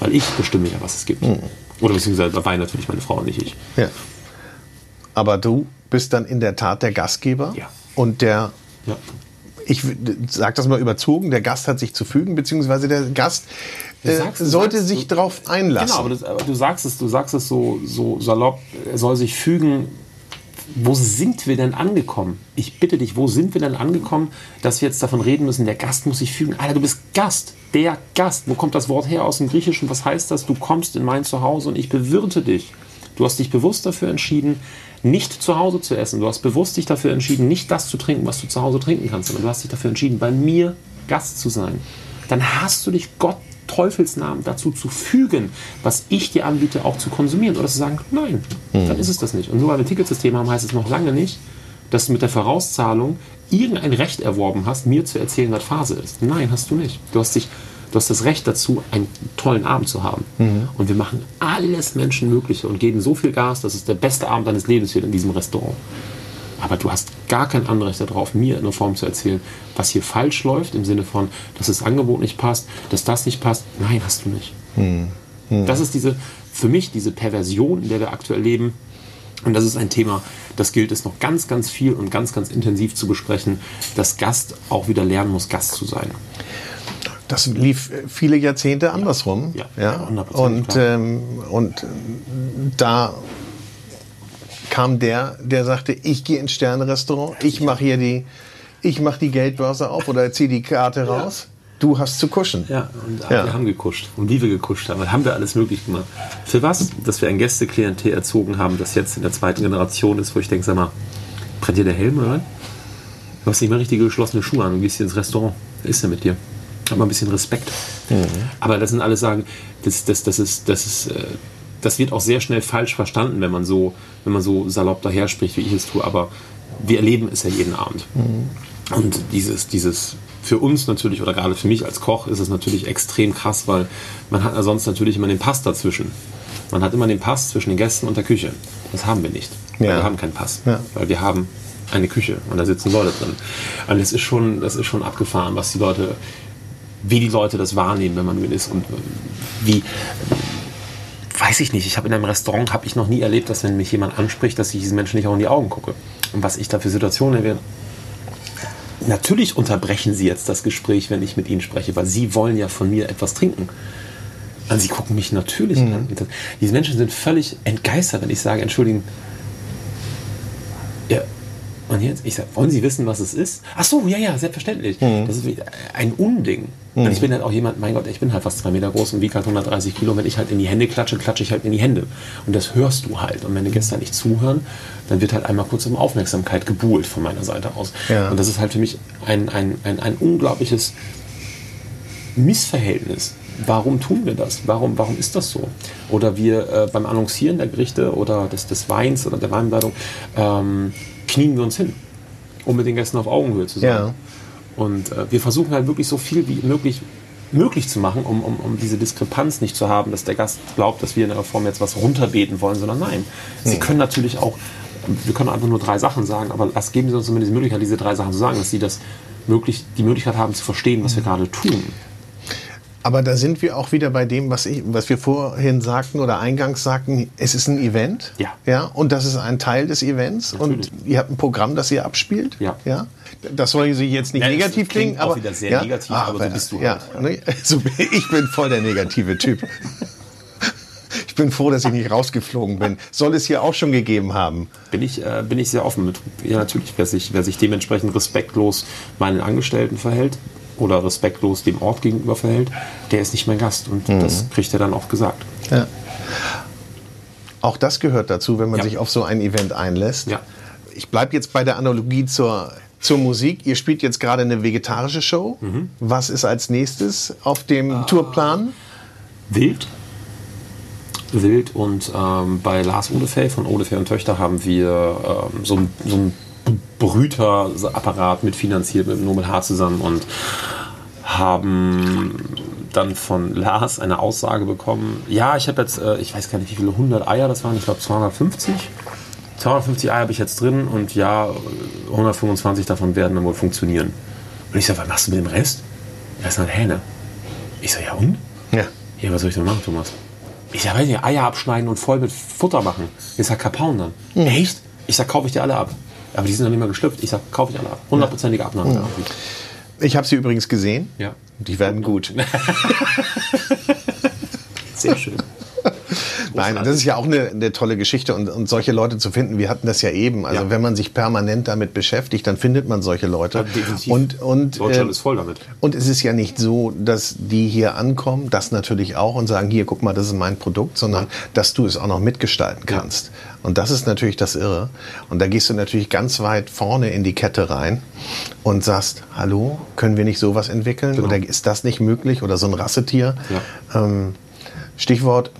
Weil ich bestimme ja, was es gibt. Oder beziehungsweise dabei natürlich meine Frau und nicht ich.
Ja. Aber du bist dann in der Tat der Gastgeber.
Ja.
Und der,
Ja.
ich sage das mal überzogen, der Gast hat sich zu fügen, beziehungsweise der Gast äh,
sagst-
sollte
sagst-
sich
du-
darauf einlassen.
Genau, aber, das, aber du sagst es, du sagst es so, so salopp, er soll sich fügen. Wo sind wir denn angekommen? Ich bitte dich, wo sind wir denn angekommen, dass wir jetzt davon reden müssen, der Gast muss sich fügen? Alter, du bist Gast, der Gast. Wo kommt das Wort her aus dem Griechischen? Was heißt das? Du kommst in mein Zuhause und ich bewirte dich. Du hast dich bewusst dafür entschieden, nicht zu Hause zu essen. Du hast bewusst dich dafür entschieden, nicht das zu trinken, was du zu Hause trinken kannst, sondern du hast dich dafür entschieden, bei mir Gast zu sein. Dann hast du dich Gott Teufelsnamen dazu zu fügen, was ich dir anbiete, auch zu konsumieren. Oder zu sagen, nein, dann ist es das nicht. Und nur weil wir ein Ticketsystem haben, heißt es noch lange nicht, dass du mit der Vorauszahlung irgendein Recht erworben hast, mir zu erzählen, was Phase ist. Nein, hast du nicht. Du hast, dich, du hast das Recht dazu, einen tollen Abend zu haben. Und wir machen alles Menschenmögliche und geben so viel Gas, dass es der beste Abend deines Lebens wird in diesem Restaurant. Aber du hast gar kein Anrecht darauf, mir in einer Form zu erzählen, was hier falsch läuft, im Sinne von, dass das Angebot nicht passt, dass das nicht passt. Nein, hast du nicht. Das ist diese, für mich diese Perversion, in der wir aktuell leben. Und das ist ein Thema, das gilt es noch ganz, ganz viel und ganz, ganz intensiv zu besprechen, dass Gast auch wieder lernen muss, Gast zu sein.
Das lief viele Jahrzehnte andersrum.
Ja,
ja.
ja, hundertprozentig,
und, ähm, und ähm, da kam der, der sagte, ich gehe ins Sterne-Restaurant, ich mache hier die, ich mache die Geldbörse auf oder ziehe die Karte raus. Du hast zu kuschen.
Ja, und
Ja.
wir haben gekuscht. Und wie wir gekuscht haben, haben wir alles möglich gemacht. Für was? Dass wir ein Gästeklientel erzogen haben, das jetzt in der zweiten Generation ist, wo ich denke, sag mal, brennt dir der Helm oder? was? Du hast nicht mal richtige geschlossene Schuhe an und gehst hier ins Restaurant. Was ist denn mit dir? Hab mal ein bisschen Respekt. Aber das sind alles Sagen, das, das, das ist, das ist, äh, das wird auch sehr schnell falsch verstanden, wenn man so, wenn man so salopp daher spricht, wie ich es tue. Aber wir erleben es ja jeden Abend. Und dieses, dieses, für uns natürlich, oder gerade für mich als Koch, ist es natürlich extrem krass, weil man hat sonst natürlich immer den Pass dazwischen. Man hat immer den Pass zwischen den Gästen und der Küche. Das haben wir nicht.
Ja.
Wir haben keinen Pass.
Ja.
Weil wir haben eine Küche und da sitzen Leute drin. Und das ist schon, das ist schon abgefahren, was die Leute, wie die Leute das wahrnehmen, wenn man mit ist und wie, weiß ich nicht. Ich habe in einem Restaurant habe ich noch nie erlebt, dass wenn mich jemand anspricht, dass ich diesen Menschen nicht auch in die Augen gucke. Und was ich da für Situationen erwähne. Natürlich unterbrechen sie jetzt das Gespräch, wenn ich mit ihnen spreche, weil sie wollen ja von mir etwas trinken. Und sie gucken mich natürlich an. Diese Menschen sind völlig entgeistert, wenn ich sage, entschuldigen, ja, und jetzt, ich sage, wollen Sie wissen, was es ist? Ach so, ja, ja, selbstverständlich. Das ist ein Unding. Und ich bin halt auch jemand, mein Gott, ich bin halt fast zwei Meter groß und wiege halt 130 Kilo. Wenn ich halt in die Hände klatsche, klatsche ich halt in die Hände. Und das hörst du halt. Und wenn die Gäste nicht zuhören, dann wird halt einmal kurz um Aufmerksamkeit gebuhlt von meiner Seite aus.
Ja.
Und das ist halt für mich ein, ein, ein, ein unglaubliches Missverhältnis. Warum tun wir das? Warum, warum ist das so? Oder wir äh, beim Annoncieren der Gerichte oder des, des Weins oder der Weinbladung ähm, knien wir uns hin, um mit den Gästen auf Augenhöhe zu sein.
Ja.
Und äh, wir versuchen halt wirklich so viel wie möglich möglich zu machen, um, um, um diese Diskrepanz nicht zu haben, dass der Gast glaubt, dass wir in der Form jetzt was runterbeten wollen, sondern nein. Sie können natürlich auch, wir können einfach nur drei Sachen sagen, aber lass, geben Sie uns zumindest die Möglichkeit, diese drei Sachen zu sagen, dass Sie das möglich, die Möglichkeit haben zu verstehen, was wir gerade tun.
Aber da sind wir auch wieder bei dem, was, ich, was wir vorhin sagten oder eingangs sagten. Es ist ein Event.
Ja.
ja und das ist ein Teil des Events.
Natürlich.
Und ihr habt ein Programm, das ihr abspielt.
Ja.
ja? Das soll sich jetzt nicht
Ja,
negativ klingen.
auch
aber,
wieder sehr
ja?
negativ, aber so bist du
ja,
halt.
ne? so, ich bin voll der negative Typ. Ich bin froh, dass ich nicht rausgeflogen bin. Soll es hier auch schon gegeben haben?
Bin ich, äh, bin ich sehr offen mit. Ja, natürlich. Wer sich, wer sich dementsprechend respektlos meinen Angestellten verhält oder respektlos dem Ort gegenüber verhält, der ist nicht mein Gast. Und
Mhm.
das kriegt er dann auch gesagt.
Ja. Auch das gehört dazu, wenn man
Ja.
sich auf so ein Event einlässt.
Ja.
Ich bleibe jetzt bei der Analogie zur, zur Musik. Ihr spielt jetzt gerade eine vegetarische Show.
Mhm.
Was ist als nächstes auf dem
Ah.
Tourplan?
Wild. Wild und ähm, bei Lars Odefey von Odefey und Töchter haben wir ähm, so, ein- so einen Brüterapparat mitfinanziert mit Nomen H zusammen und haben dann von Lars eine Aussage bekommen. Ja, ich habe jetzt, äh, ich weiß gar nicht, wie viele 100 Eier das waren, ich glaube 250. 250 Eier habe ich jetzt drin und ja, 125 davon werden dann wohl funktionieren. Und ich sage, was machst du mit dem Rest? Das sind halt Hähne. Ich sage, ja und?
Ja.
Ja, was soll ich denn machen, Thomas? Ich sag, weiß nicht, Eier abschneiden und voll mit Futter machen. Ich sag, Kapauen dann. Echt? Ich sag, kaufe ich dir alle ab. Aber die sind noch nicht mal geschlüpft. Ich sag, kaufe ich alle ab. Hundertprozentige Abnahme.
Ich habe sie übrigens gesehen.
Ja.
Die werden gut.
Sehr schön.
Nein, das ist ja auch eine, eine tolle Geschichte und, und solche Leute zu finden, wir hatten das ja eben. Also
Ja.
wenn man sich permanent damit beschäftigt, dann findet man solche Leute.
Ja, definitiv.
Und, und,
Deutschland
äh,
ist voll damit.
Und es ist ja nicht so, dass die hier ankommen, das natürlich auch und sagen, hier, guck mal, das ist mein Produkt, sondern dass du es auch noch mitgestalten kannst. Und das ist natürlich das Irre. Und da gehst du natürlich ganz weit vorne in die Kette rein und sagst, hallo, können wir nicht sowas entwickeln?
Genau.
Oder ist das nicht möglich? Oder so ein Rassetier? Ähm, Stichwort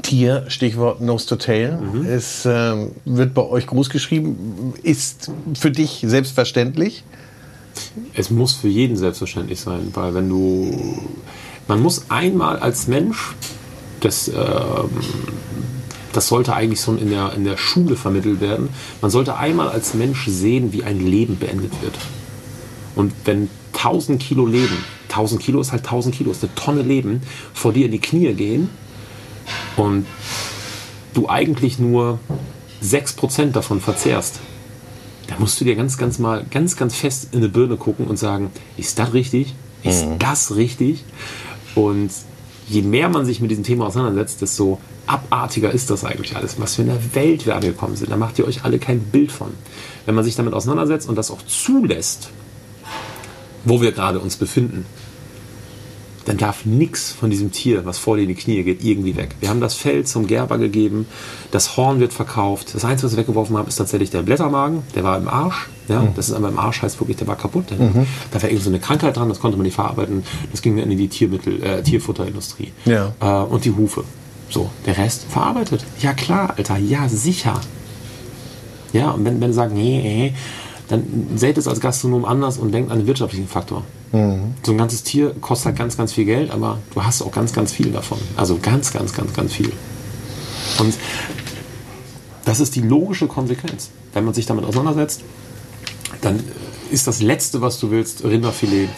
Tier, Stichwort Nose to Tail,
Mhm.
ist, ähm, wird bei euch groß geschrieben, ist für dich selbstverständlich.
Es muss für jeden selbstverständlich sein, weil wenn du, man muss einmal als Mensch, das, ähm, das sollte eigentlich so in der, in der Schule vermittelt werden, man sollte einmal als Mensch sehen, wie ein Leben beendet wird. Und wenn 1000 Kilo Leben, 1000 Kilo ist halt 1000 Kilo, ist eine Tonne Leben, vor dir in die Knie gehen und du eigentlich nur 6% davon verzehrst, da musst du dir ganz, ganz mal, ganz, ganz fest in die Birne gucken und sagen, ist das richtig? Ist das richtig? Und je mehr man sich mit diesem Thema auseinandersetzt, desto abartiger ist das eigentlich alles. Was für eine Welt wir angekommen sind. Da macht ihr euch alle kein Bild von. Wenn man sich damit auseinandersetzt und das auch zulässt, wo wir gerade uns befinden, dann darf nichts von diesem Tier, was vor dir in die Knie geht, irgendwie weg. Wir haben das Fell zum Gerber gegeben, das Horn wird verkauft. Das Einzige, was wir weggeworfen haben, ist tatsächlich der Blättermagen, der war im Arsch. Ja, Das ist aber im Arsch, heißt wirklich, der war kaputt. Da war irgend so eine Krankheit dran, das konnte man nicht verarbeiten. Das ging dann in die Tiermittel, äh, Tierfutterindustrie.
Ja.
Äh, und die Hufe. So, der Rest verarbeitet. Ja klar, Alter, ja, sicher. Ja, und wenn, wenn du sagst, nee, nee, dann seht es als Gastronom anders und denkt an den wirtschaftlichen Faktor. So ein ganzes Tier kostet halt ganz, ganz viel Geld, aber du hast auch ganz, ganz viel davon. Also ganz, ganz, ganz, ganz viel. Und das ist die logische Konsequenz. Wenn man sich damit auseinandersetzt, dann ist das Letzte, was du willst, Rinderfilet,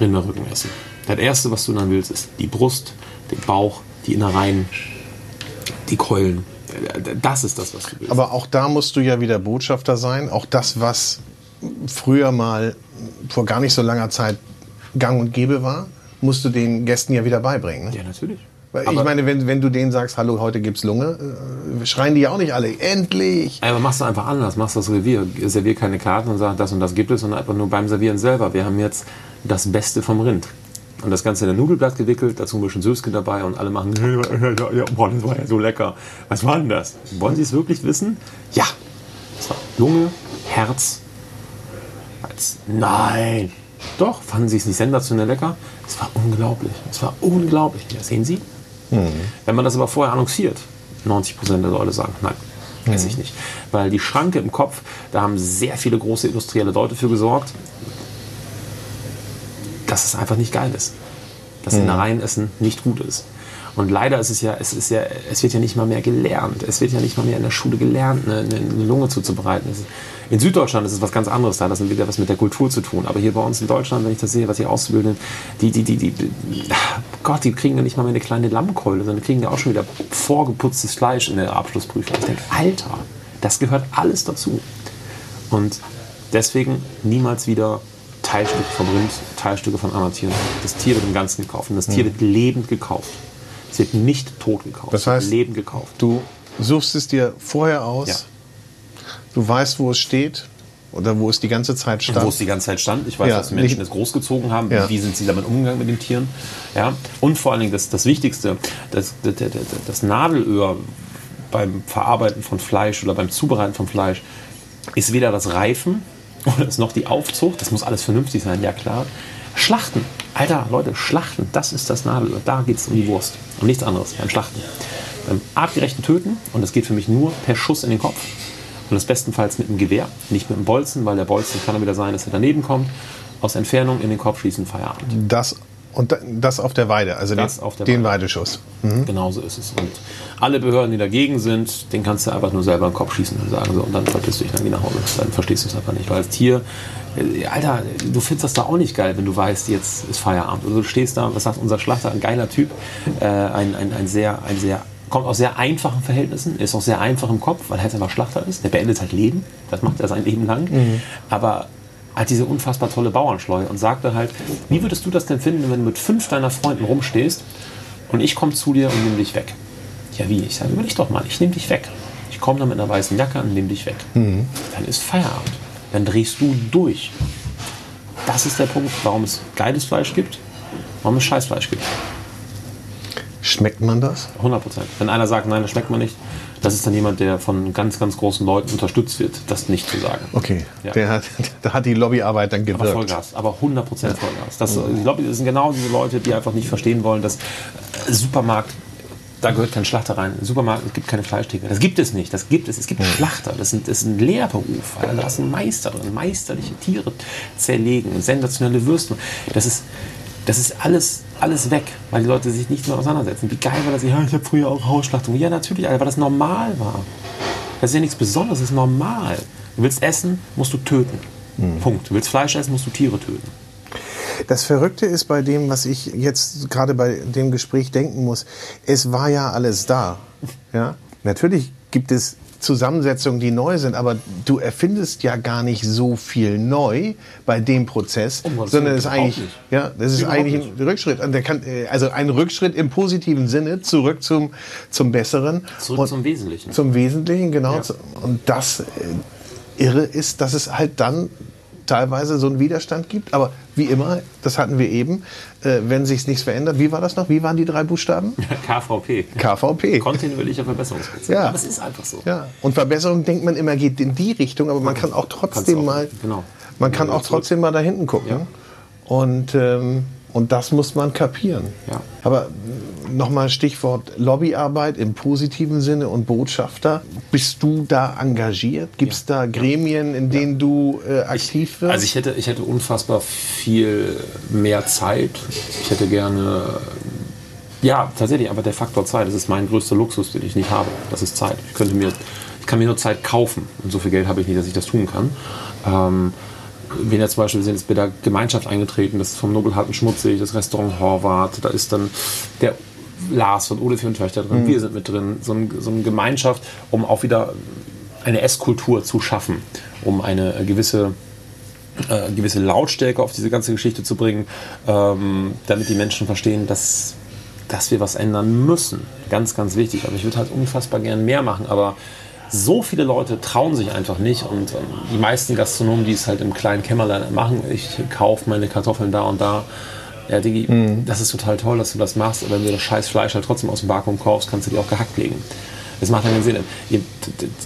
Rinderrücken essen. Das Erste, was du dann willst, ist die Brust, den Bauch, die Innereien, die Keulen. Das ist das, was du willst.
Aber auch da musst du ja wieder Botschafter sein. Auch das, was früher mal vor gar nicht so langer Zeit gang und gäbe war, musst du den Gästen ja wieder beibringen.
ja, natürlich.
Weil ich
Aber-
meine, wenn, wenn du denen sagst, hallo, heute gibt's Lunge, äh, schreien die ja auch nicht alle, endlich!
Aber machst du einfach anders, machst das Revier, servier keine Karten und sag, das und das gibt es, sondern einfach nur beim Servieren selber. Wir haben jetzt das Beste vom Rind. Und das Ganze in ein Nudelblatt gewickelt, dazu ein bisschen Söske dabei und alle machen, ja, ja, boah, das war ja so lecker. Was war denn das? Wollen Sie es wirklich wissen? Ja. Das war Lunge, Herz, Hals. Nein. Doch, fanden Sie es nicht sensationell lecker? Es war unglaublich. Es war unglaublich. Ja, sehen Sie? Wenn man das aber vorher annonciert, 90 Prozent der Leute sagen, nein, weiß ich nicht. Weil die Schranke im Kopf, da haben sehr viele große industrielle Leute für gesorgt, dass es einfach nicht geil ist. Dass Innereienessen nicht gut ist. Und leider ist es ja, es ist ja, es wird ja nicht mal mehr gelernt. Es wird ja nicht mal mehr in der Schule gelernt, eine, eine eine Lunge zuzubereiten. In Süddeutschland ist es was ganz anderes da. Das hat wieder was mit der Kultur zu tun. Aber hier bei uns in Deutschland, wenn ich das sehe, was die Auszubildenden, die, die, die, die, die Gott, die kriegen ja nicht mal mehr eine kleine Lammkeule, sondern kriegen ja auch schon wieder vorgeputztes Fleisch in der Abschlussprüfung. Ich denke, Alter, das gehört alles dazu. Und deswegen niemals wieder Teilstücke vom Rind, Teilstücke von anderen Tieren. Das Tier wird im Ganzen gekauft und das Tier wird lebend gekauft. Es wird nicht tot gekauft.
Das heißt,
es wird Leben gekauft.
Du suchst es dir vorher aus.
Ja.
Du weißt, wo es steht oder wo es die ganze Zeit stand.
Wo es die ganze Zeit stand. Ich weiß,
Ja,
dass Menschen es großgezogen haben.
Ja.
Wie sind sie damit umgegangen mit den Tieren? Ja. Und vor allen Dingen das, das Wichtigste, das, das, das, das Nadelöhr beim Verarbeiten von Fleisch oder beim Zubereiten von Fleisch ist weder das Reifen oder ist noch die Aufzucht. Das muss alles vernünftig sein, ja klar. Schlachten. Alter, Leute, Schlachten, das ist das Nadelöhr. Da geht es um die Wurst. Um nichts anderes beim Schlachten. Beim artgerechten Töten, und das geht für mich nur per Schuss in den Kopf. Und das bestenfalls mit einem Gewehr, nicht mit einem Bolzen, weil der Bolzen kann dann wieder sein, dass er daneben kommt. Aus Entfernung in den Kopf schießen, Feierabend.
Das und da- das auf der Weide, also
Das
den,
auf
den
Weide.
Weideschuss.
Genau so ist es. Und alle Behörden, die dagegen sind, den kannst du einfach nur selber in den Kopf schießen und sagen so, und dann verpisst du dich dann geh nach Hause. Dann verstehst du es einfach nicht. Weil als Tier, äh, Alter, du findest das da auch nicht geil, wenn du weißt, jetzt ist Feierabend. Oder du stehst da, was sagt unser Schlachter, ein geiler Typ, äh, ein, ein, ein sehr, ein sehr kommt aus sehr einfachen Verhältnissen, ist auch sehr einfach im Kopf, weil er halt einfach Schlachter ist. Der beendet halt Leben, das macht er sein Leben lang. Aber hat diese unfassbar tolle Bauernschleue und sagte halt, wie würdest du das denn finden, wenn du mit fünf deiner Freunden rumstehst und ich komme zu dir und nehme dich weg? Ja, wie? Ich sage, überleg doch mal, ich nehme dich weg. Ich komme da mit einer weißen Jacke und nehme dich weg. Dann ist Feierabend. Dann drehst du durch. Das ist der Punkt, warum es geiles Fleisch gibt, warum es Scheißfleisch gibt.
Schmeckt man das?
100 Prozent. Wenn einer sagt, nein, das schmeckt man nicht, das ist dann jemand, der von ganz, ganz großen Leuten unterstützt wird, das nicht zu sagen.
Okay,
Ja.
der hat, da hat die Lobbyarbeit dann
Aber
gewirkt.
Vollgas, aber 100% Vollgas. Das, ich glaube, das sind genau diese Leute, die einfach nicht verstehen wollen, dass äh, Supermarkt, da gehört kein Schlachter rein. Supermarkt, es gibt keine Fleischtheke. Das gibt es nicht. Das gibt es. Es gibt Schlachter. Das, sind, das ist ein Lehrberuf. Da sind Meister drin, meisterliche Tiere zerlegen, sensationelle Würste. Das ist, das ist alles, alles weg, weil die Leute sich nicht mehr auseinandersetzen. Wie geil war das? Ja, ich habe früher auch Hausschlachtung. Ja, natürlich, Alter, weil das normal war. Das ist ja nichts Besonderes, das ist normal. Du willst essen, musst du töten. Punkt. Du willst Fleisch essen, musst du Tiere töten.
Das Verrückte ist bei dem, was ich jetzt gerade bei dem Gespräch denken muss, es war ja alles da. Ja? Natürlich gibt es Zusammensetzungen, die neu sind, aber du erfindest ja gar nicht so viel neu bei dem Prozess,
Gottes
sondern es ist eigentlich, ja, das ist
Überhaupt
eigentlich ein Rückschritt. Und der kann, äh, also ein Rückschritt im positiven Sinne zurück zum, zum Besseren.
Zurück zum Wesentlichen.
Zum Wesentlichen, genau.
Ja.
Und das äh, Irre ist, dass es halt dann teilweise so einen Widerstand gibt. Aber wie immer, das hatten wir eben, äh, wenn sich nichts verändert. Wie war das noch? Wie waren die drei Buchstaben?
KVP.
KVP.
Kontinuierlicher Verbesserungsprozess.
Ja.
Aber es ist einfach so.
Ja. Und Verbesserung denkt man immer geht in die Richtung, aber man kann auch trotzdem
auch-
mal,
genau.
man kann auch trotzdem mal da hinten gucken.
Ja.
Und und, und das muss man kapieren.
Ja.
Aber nochmal Stichwort Lobbyarbeit im positiven Sinne und Botschafter. Bist du da engagiert? Gibt es da Gremien, in denen du äh, aktiv wirst?
Also ich hätte, ich hätte unfassbar viel mehr Zeit. Ich hätte gerne, ja, tatsächlich, aber der Faktor Zeit, das ist mein größter Luxus, den ich nicht habe. Das ist Zeit. Ich könnte mir, ich kann mir nur Zeit kaufen. Und so viel Geld habe ich nicht, dass ich das tun kann. Ähm, wenn jetzt zum Beispiel, wir sind jetzt bei der Gemeinschaft eingetreten, das ist vom Nobelharten Schmutzig, das Restaurant Horvath, da ist dann der Lars von Ole und Töchter drin, wir sind mit drin, so, ein, so eine Gemeinschaft, um auch wieder eine Esskultur zu schaffen, um eine gewisse äh, gewisse Lautstärke auf diese ganze Geschichte zu bringen, ähm, damit die Menschen verstehen, dass, dass wir was ändern müssen. Ganz, ganz wichtig. Aber ich würde halt unfassbar gern mehr machen, aber so viele Leute trauen sich einfach nicht und ähm, die meisten Gastronomen, die es halt im kleinen Kämmerlein machen, ich kaufe meine Kartoffeln da und da. Ja, Digi, das ist total toll, dass du das machst, aber wenn du das scheiß Fleisch halt trotzdem aus dem Vakuum kaufst, kannst du die auch gehackt legen. Das macht ja keinen Sinn.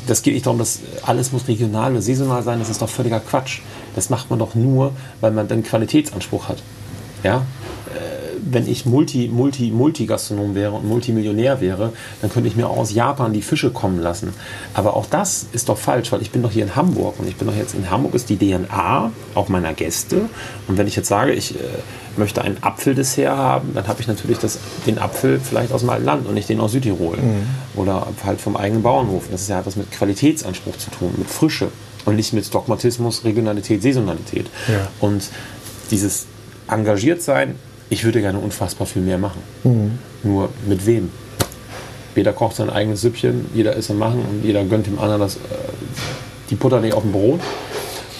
Das geht nicht darum, dass alles muss regional oder saisonal sein, das ist doch völliger Quatsch. Das macht man doch nur, weil man dann Qualitätsanspruch hat. Ja? Äh, Wenn ich Multi, Multi, Multigastronom wäre und Multimillionär wäre, dann könnte ich mir auch aus Japan die Fische kommen lassen. Aber auch das ist doch falsch, weil ich bin doch hier in Hamburg und ich bin doch jetzt in Hamburg ist die DNA auch meiner Gäste. Und wenn ich jetzt sage, ich äh, möchte ein Apfeldessert haben, dann habe ich natürlich das, den Apfel vielleicht aus alten Land und nicht den aus Südtirol. Oder halt vom eigenen Bauernhof. Das ist ja etwas mit Qualitätsanspruch zu tun, mit Frische und nicht mit Dogmatismus, Regionalität, Saisonalität.
Ja.
Und dieses engagiert sein, ich würde gerne unfassbar viel mehr machen. Nur mit wem? Jeder kocht sein eigenes Süppchen, jeder ist am Machen und jeder gönnt dem anderen das, äh, die Butter nicht auf dem Brot.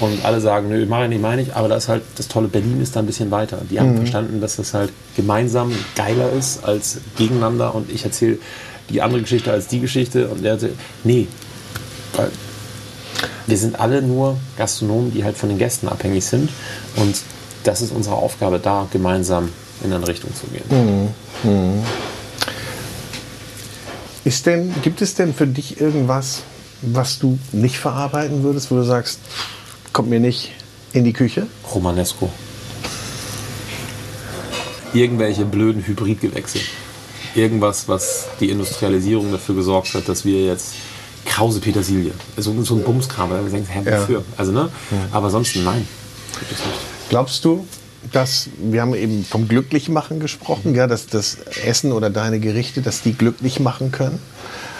Und alle sagen, nö, mache ich nicht, meine ich. Aber da ist halt das tolle, Berlin ist da ein bisschen weiter. Die haben verstanden, dass das halt gemeinsam geiler ist als gegeneinander. Und ich erzähle die andere Geschichte als die Geschichte. Und der hatte, nee, weil wir sind alle nur Gastronomen, die halt von den Gästen abhängig sind. Und das ist unsere Aufgabe, da gemeinsam in eine Richtung zu gehen.
Ist denn, gibt es denn für dich irgendwas, was du nicht verarbeiten würdest, wo du sagst, kommt mir nicht in die Küche?
Romanesco. Irgendwelche blöden Hybridgewächse. Irgendwas, was die Industrialisierung dafür gesorgt hat, dass wir jetzt krause Petersilie, so, so ein Bumskram, weil wir denken, hä,
Ja.
wofür? Also, ne? Aber sonst nein.
Glaubst du, dass, wir haben eben vom Glücklichmachen gesprochen, ja, dass das Essen oder deine Gerichte, dass die glücklich machen können?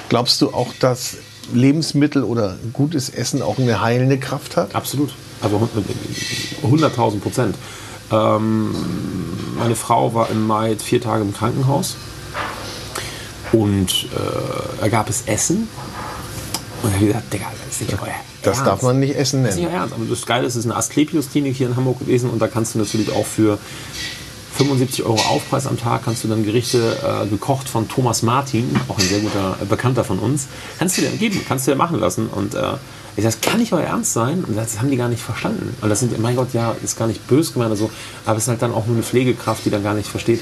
Glaubst du auch, dass Lebensmittel oder gutes Essen auch eine heilende Kraft hat?
Absolut. Also 100.000 Prozent. Ähm, meine Frau war im Mai vier Tage im Krankenhaus und äh, da gab es Essen. Und habe ich gesagt, Digga, das ist nicht euer
Das
Ernst.
darf man nicht essen
Das ist
nennen.
nicht euer Ernst. Aber das Geile ist, es ist eine Asklepios-Klinik hier in Hamburg gewesen und da kannst du natürlich auch für 75 Euro Aufpreis am Tag kannst du dann Gerichte äh, gekocht von Thomas Martin, auch ein sehr guter äh, Bekannter von uns, kannst du dir geben, kannst du dir machen lassen. Und äh, ich sag, das kann nicht euer Ernst sein. Und das haben die gar nicht verstanden. Und das sind, mein Gott, ja, ist gar nicht böse gemeint oder so, aber es ist halt dann auch nur eine Pflegekraft, die dann gar nicht versteht.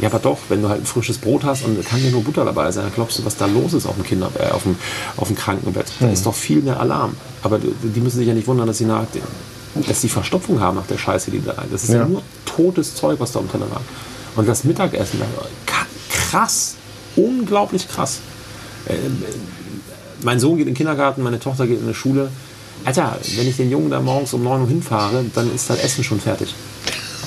Ja, aber doch, wenn du halt ein frisches Brot hast und kann dir nur Butter dabei sein, dann glaubst du, was da los ist auf dem Kinder, äh, auf dem, auf dem Krankenbett. Da ist doch viel mehr Alarm. Aber die, die müssen sich ja nicht wundern, dass sie nach dem, dass die Verstopfung haben nach der Scheiße, die da rein. Das ist ja. Nur totes Zeug, was da am Teller lag. Und das Mittagessen, krass, unglaublich krass. Äh, mein Sohn geht in den Kindergarten, meine Tochter geht in die Schule. Alter, wenn ich den Jungen da morgens um 9 Uhr hinfahre, dann ist das Essen schon fertig.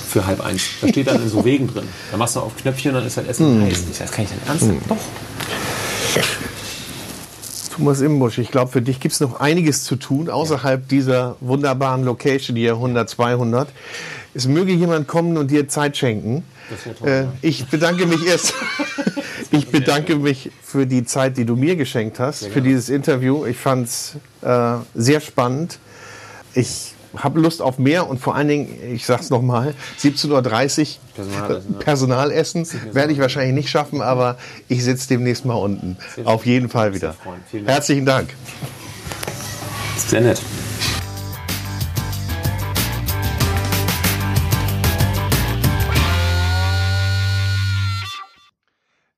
Für halb eins. Da steht dann in so Wegen drin. Da machst du auf Knöpfchen und dann ist das Essen heiß. Ich sag, das kann ich denn ernst nehmen? Doch.
Thomas Imbusch, ich glaube, für dich gibt es noch einiges zu tun außerhalb dieser wunderbaren Location hier 100, 200. Es möge jemand kommen und dir Zeit schenken.
Toll,
Äh,
ja.
ich bedanke mich erst. ich bedanke mich für die Zeit, die du mir geschenkt hast, für dieses Interview. Ich fand es äh, sehr spannend. Ich habe Lust auf mehr und vor allen Dingen, ich sag's nochmal, 17.30 Uhr
Personalessen.
Personalessen werde ich wahrscheinlich nicht schaffen, aber ich sitze demnächst mal unten. Auf jeden Fall wieder. Herzlichen Dank.
Ist sehr nett.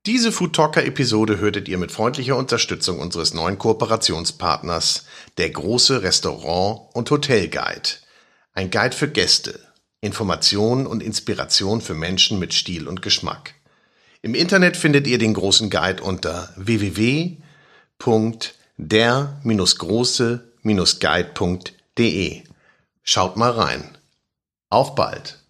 Diese Food Talker Episode hörtet ihr mit freundlicher Unterstützung unseres neuen Kooperationspartners, der große Restaurant- und Hotelguide. Ein Guide für Gäste, Informationen und Inspiration für Menschen mit Stil und Geschmack. Im Internet findet ihr den großen Guide unter www.der-große-guide.de. Schaut mal rein. Auf bald!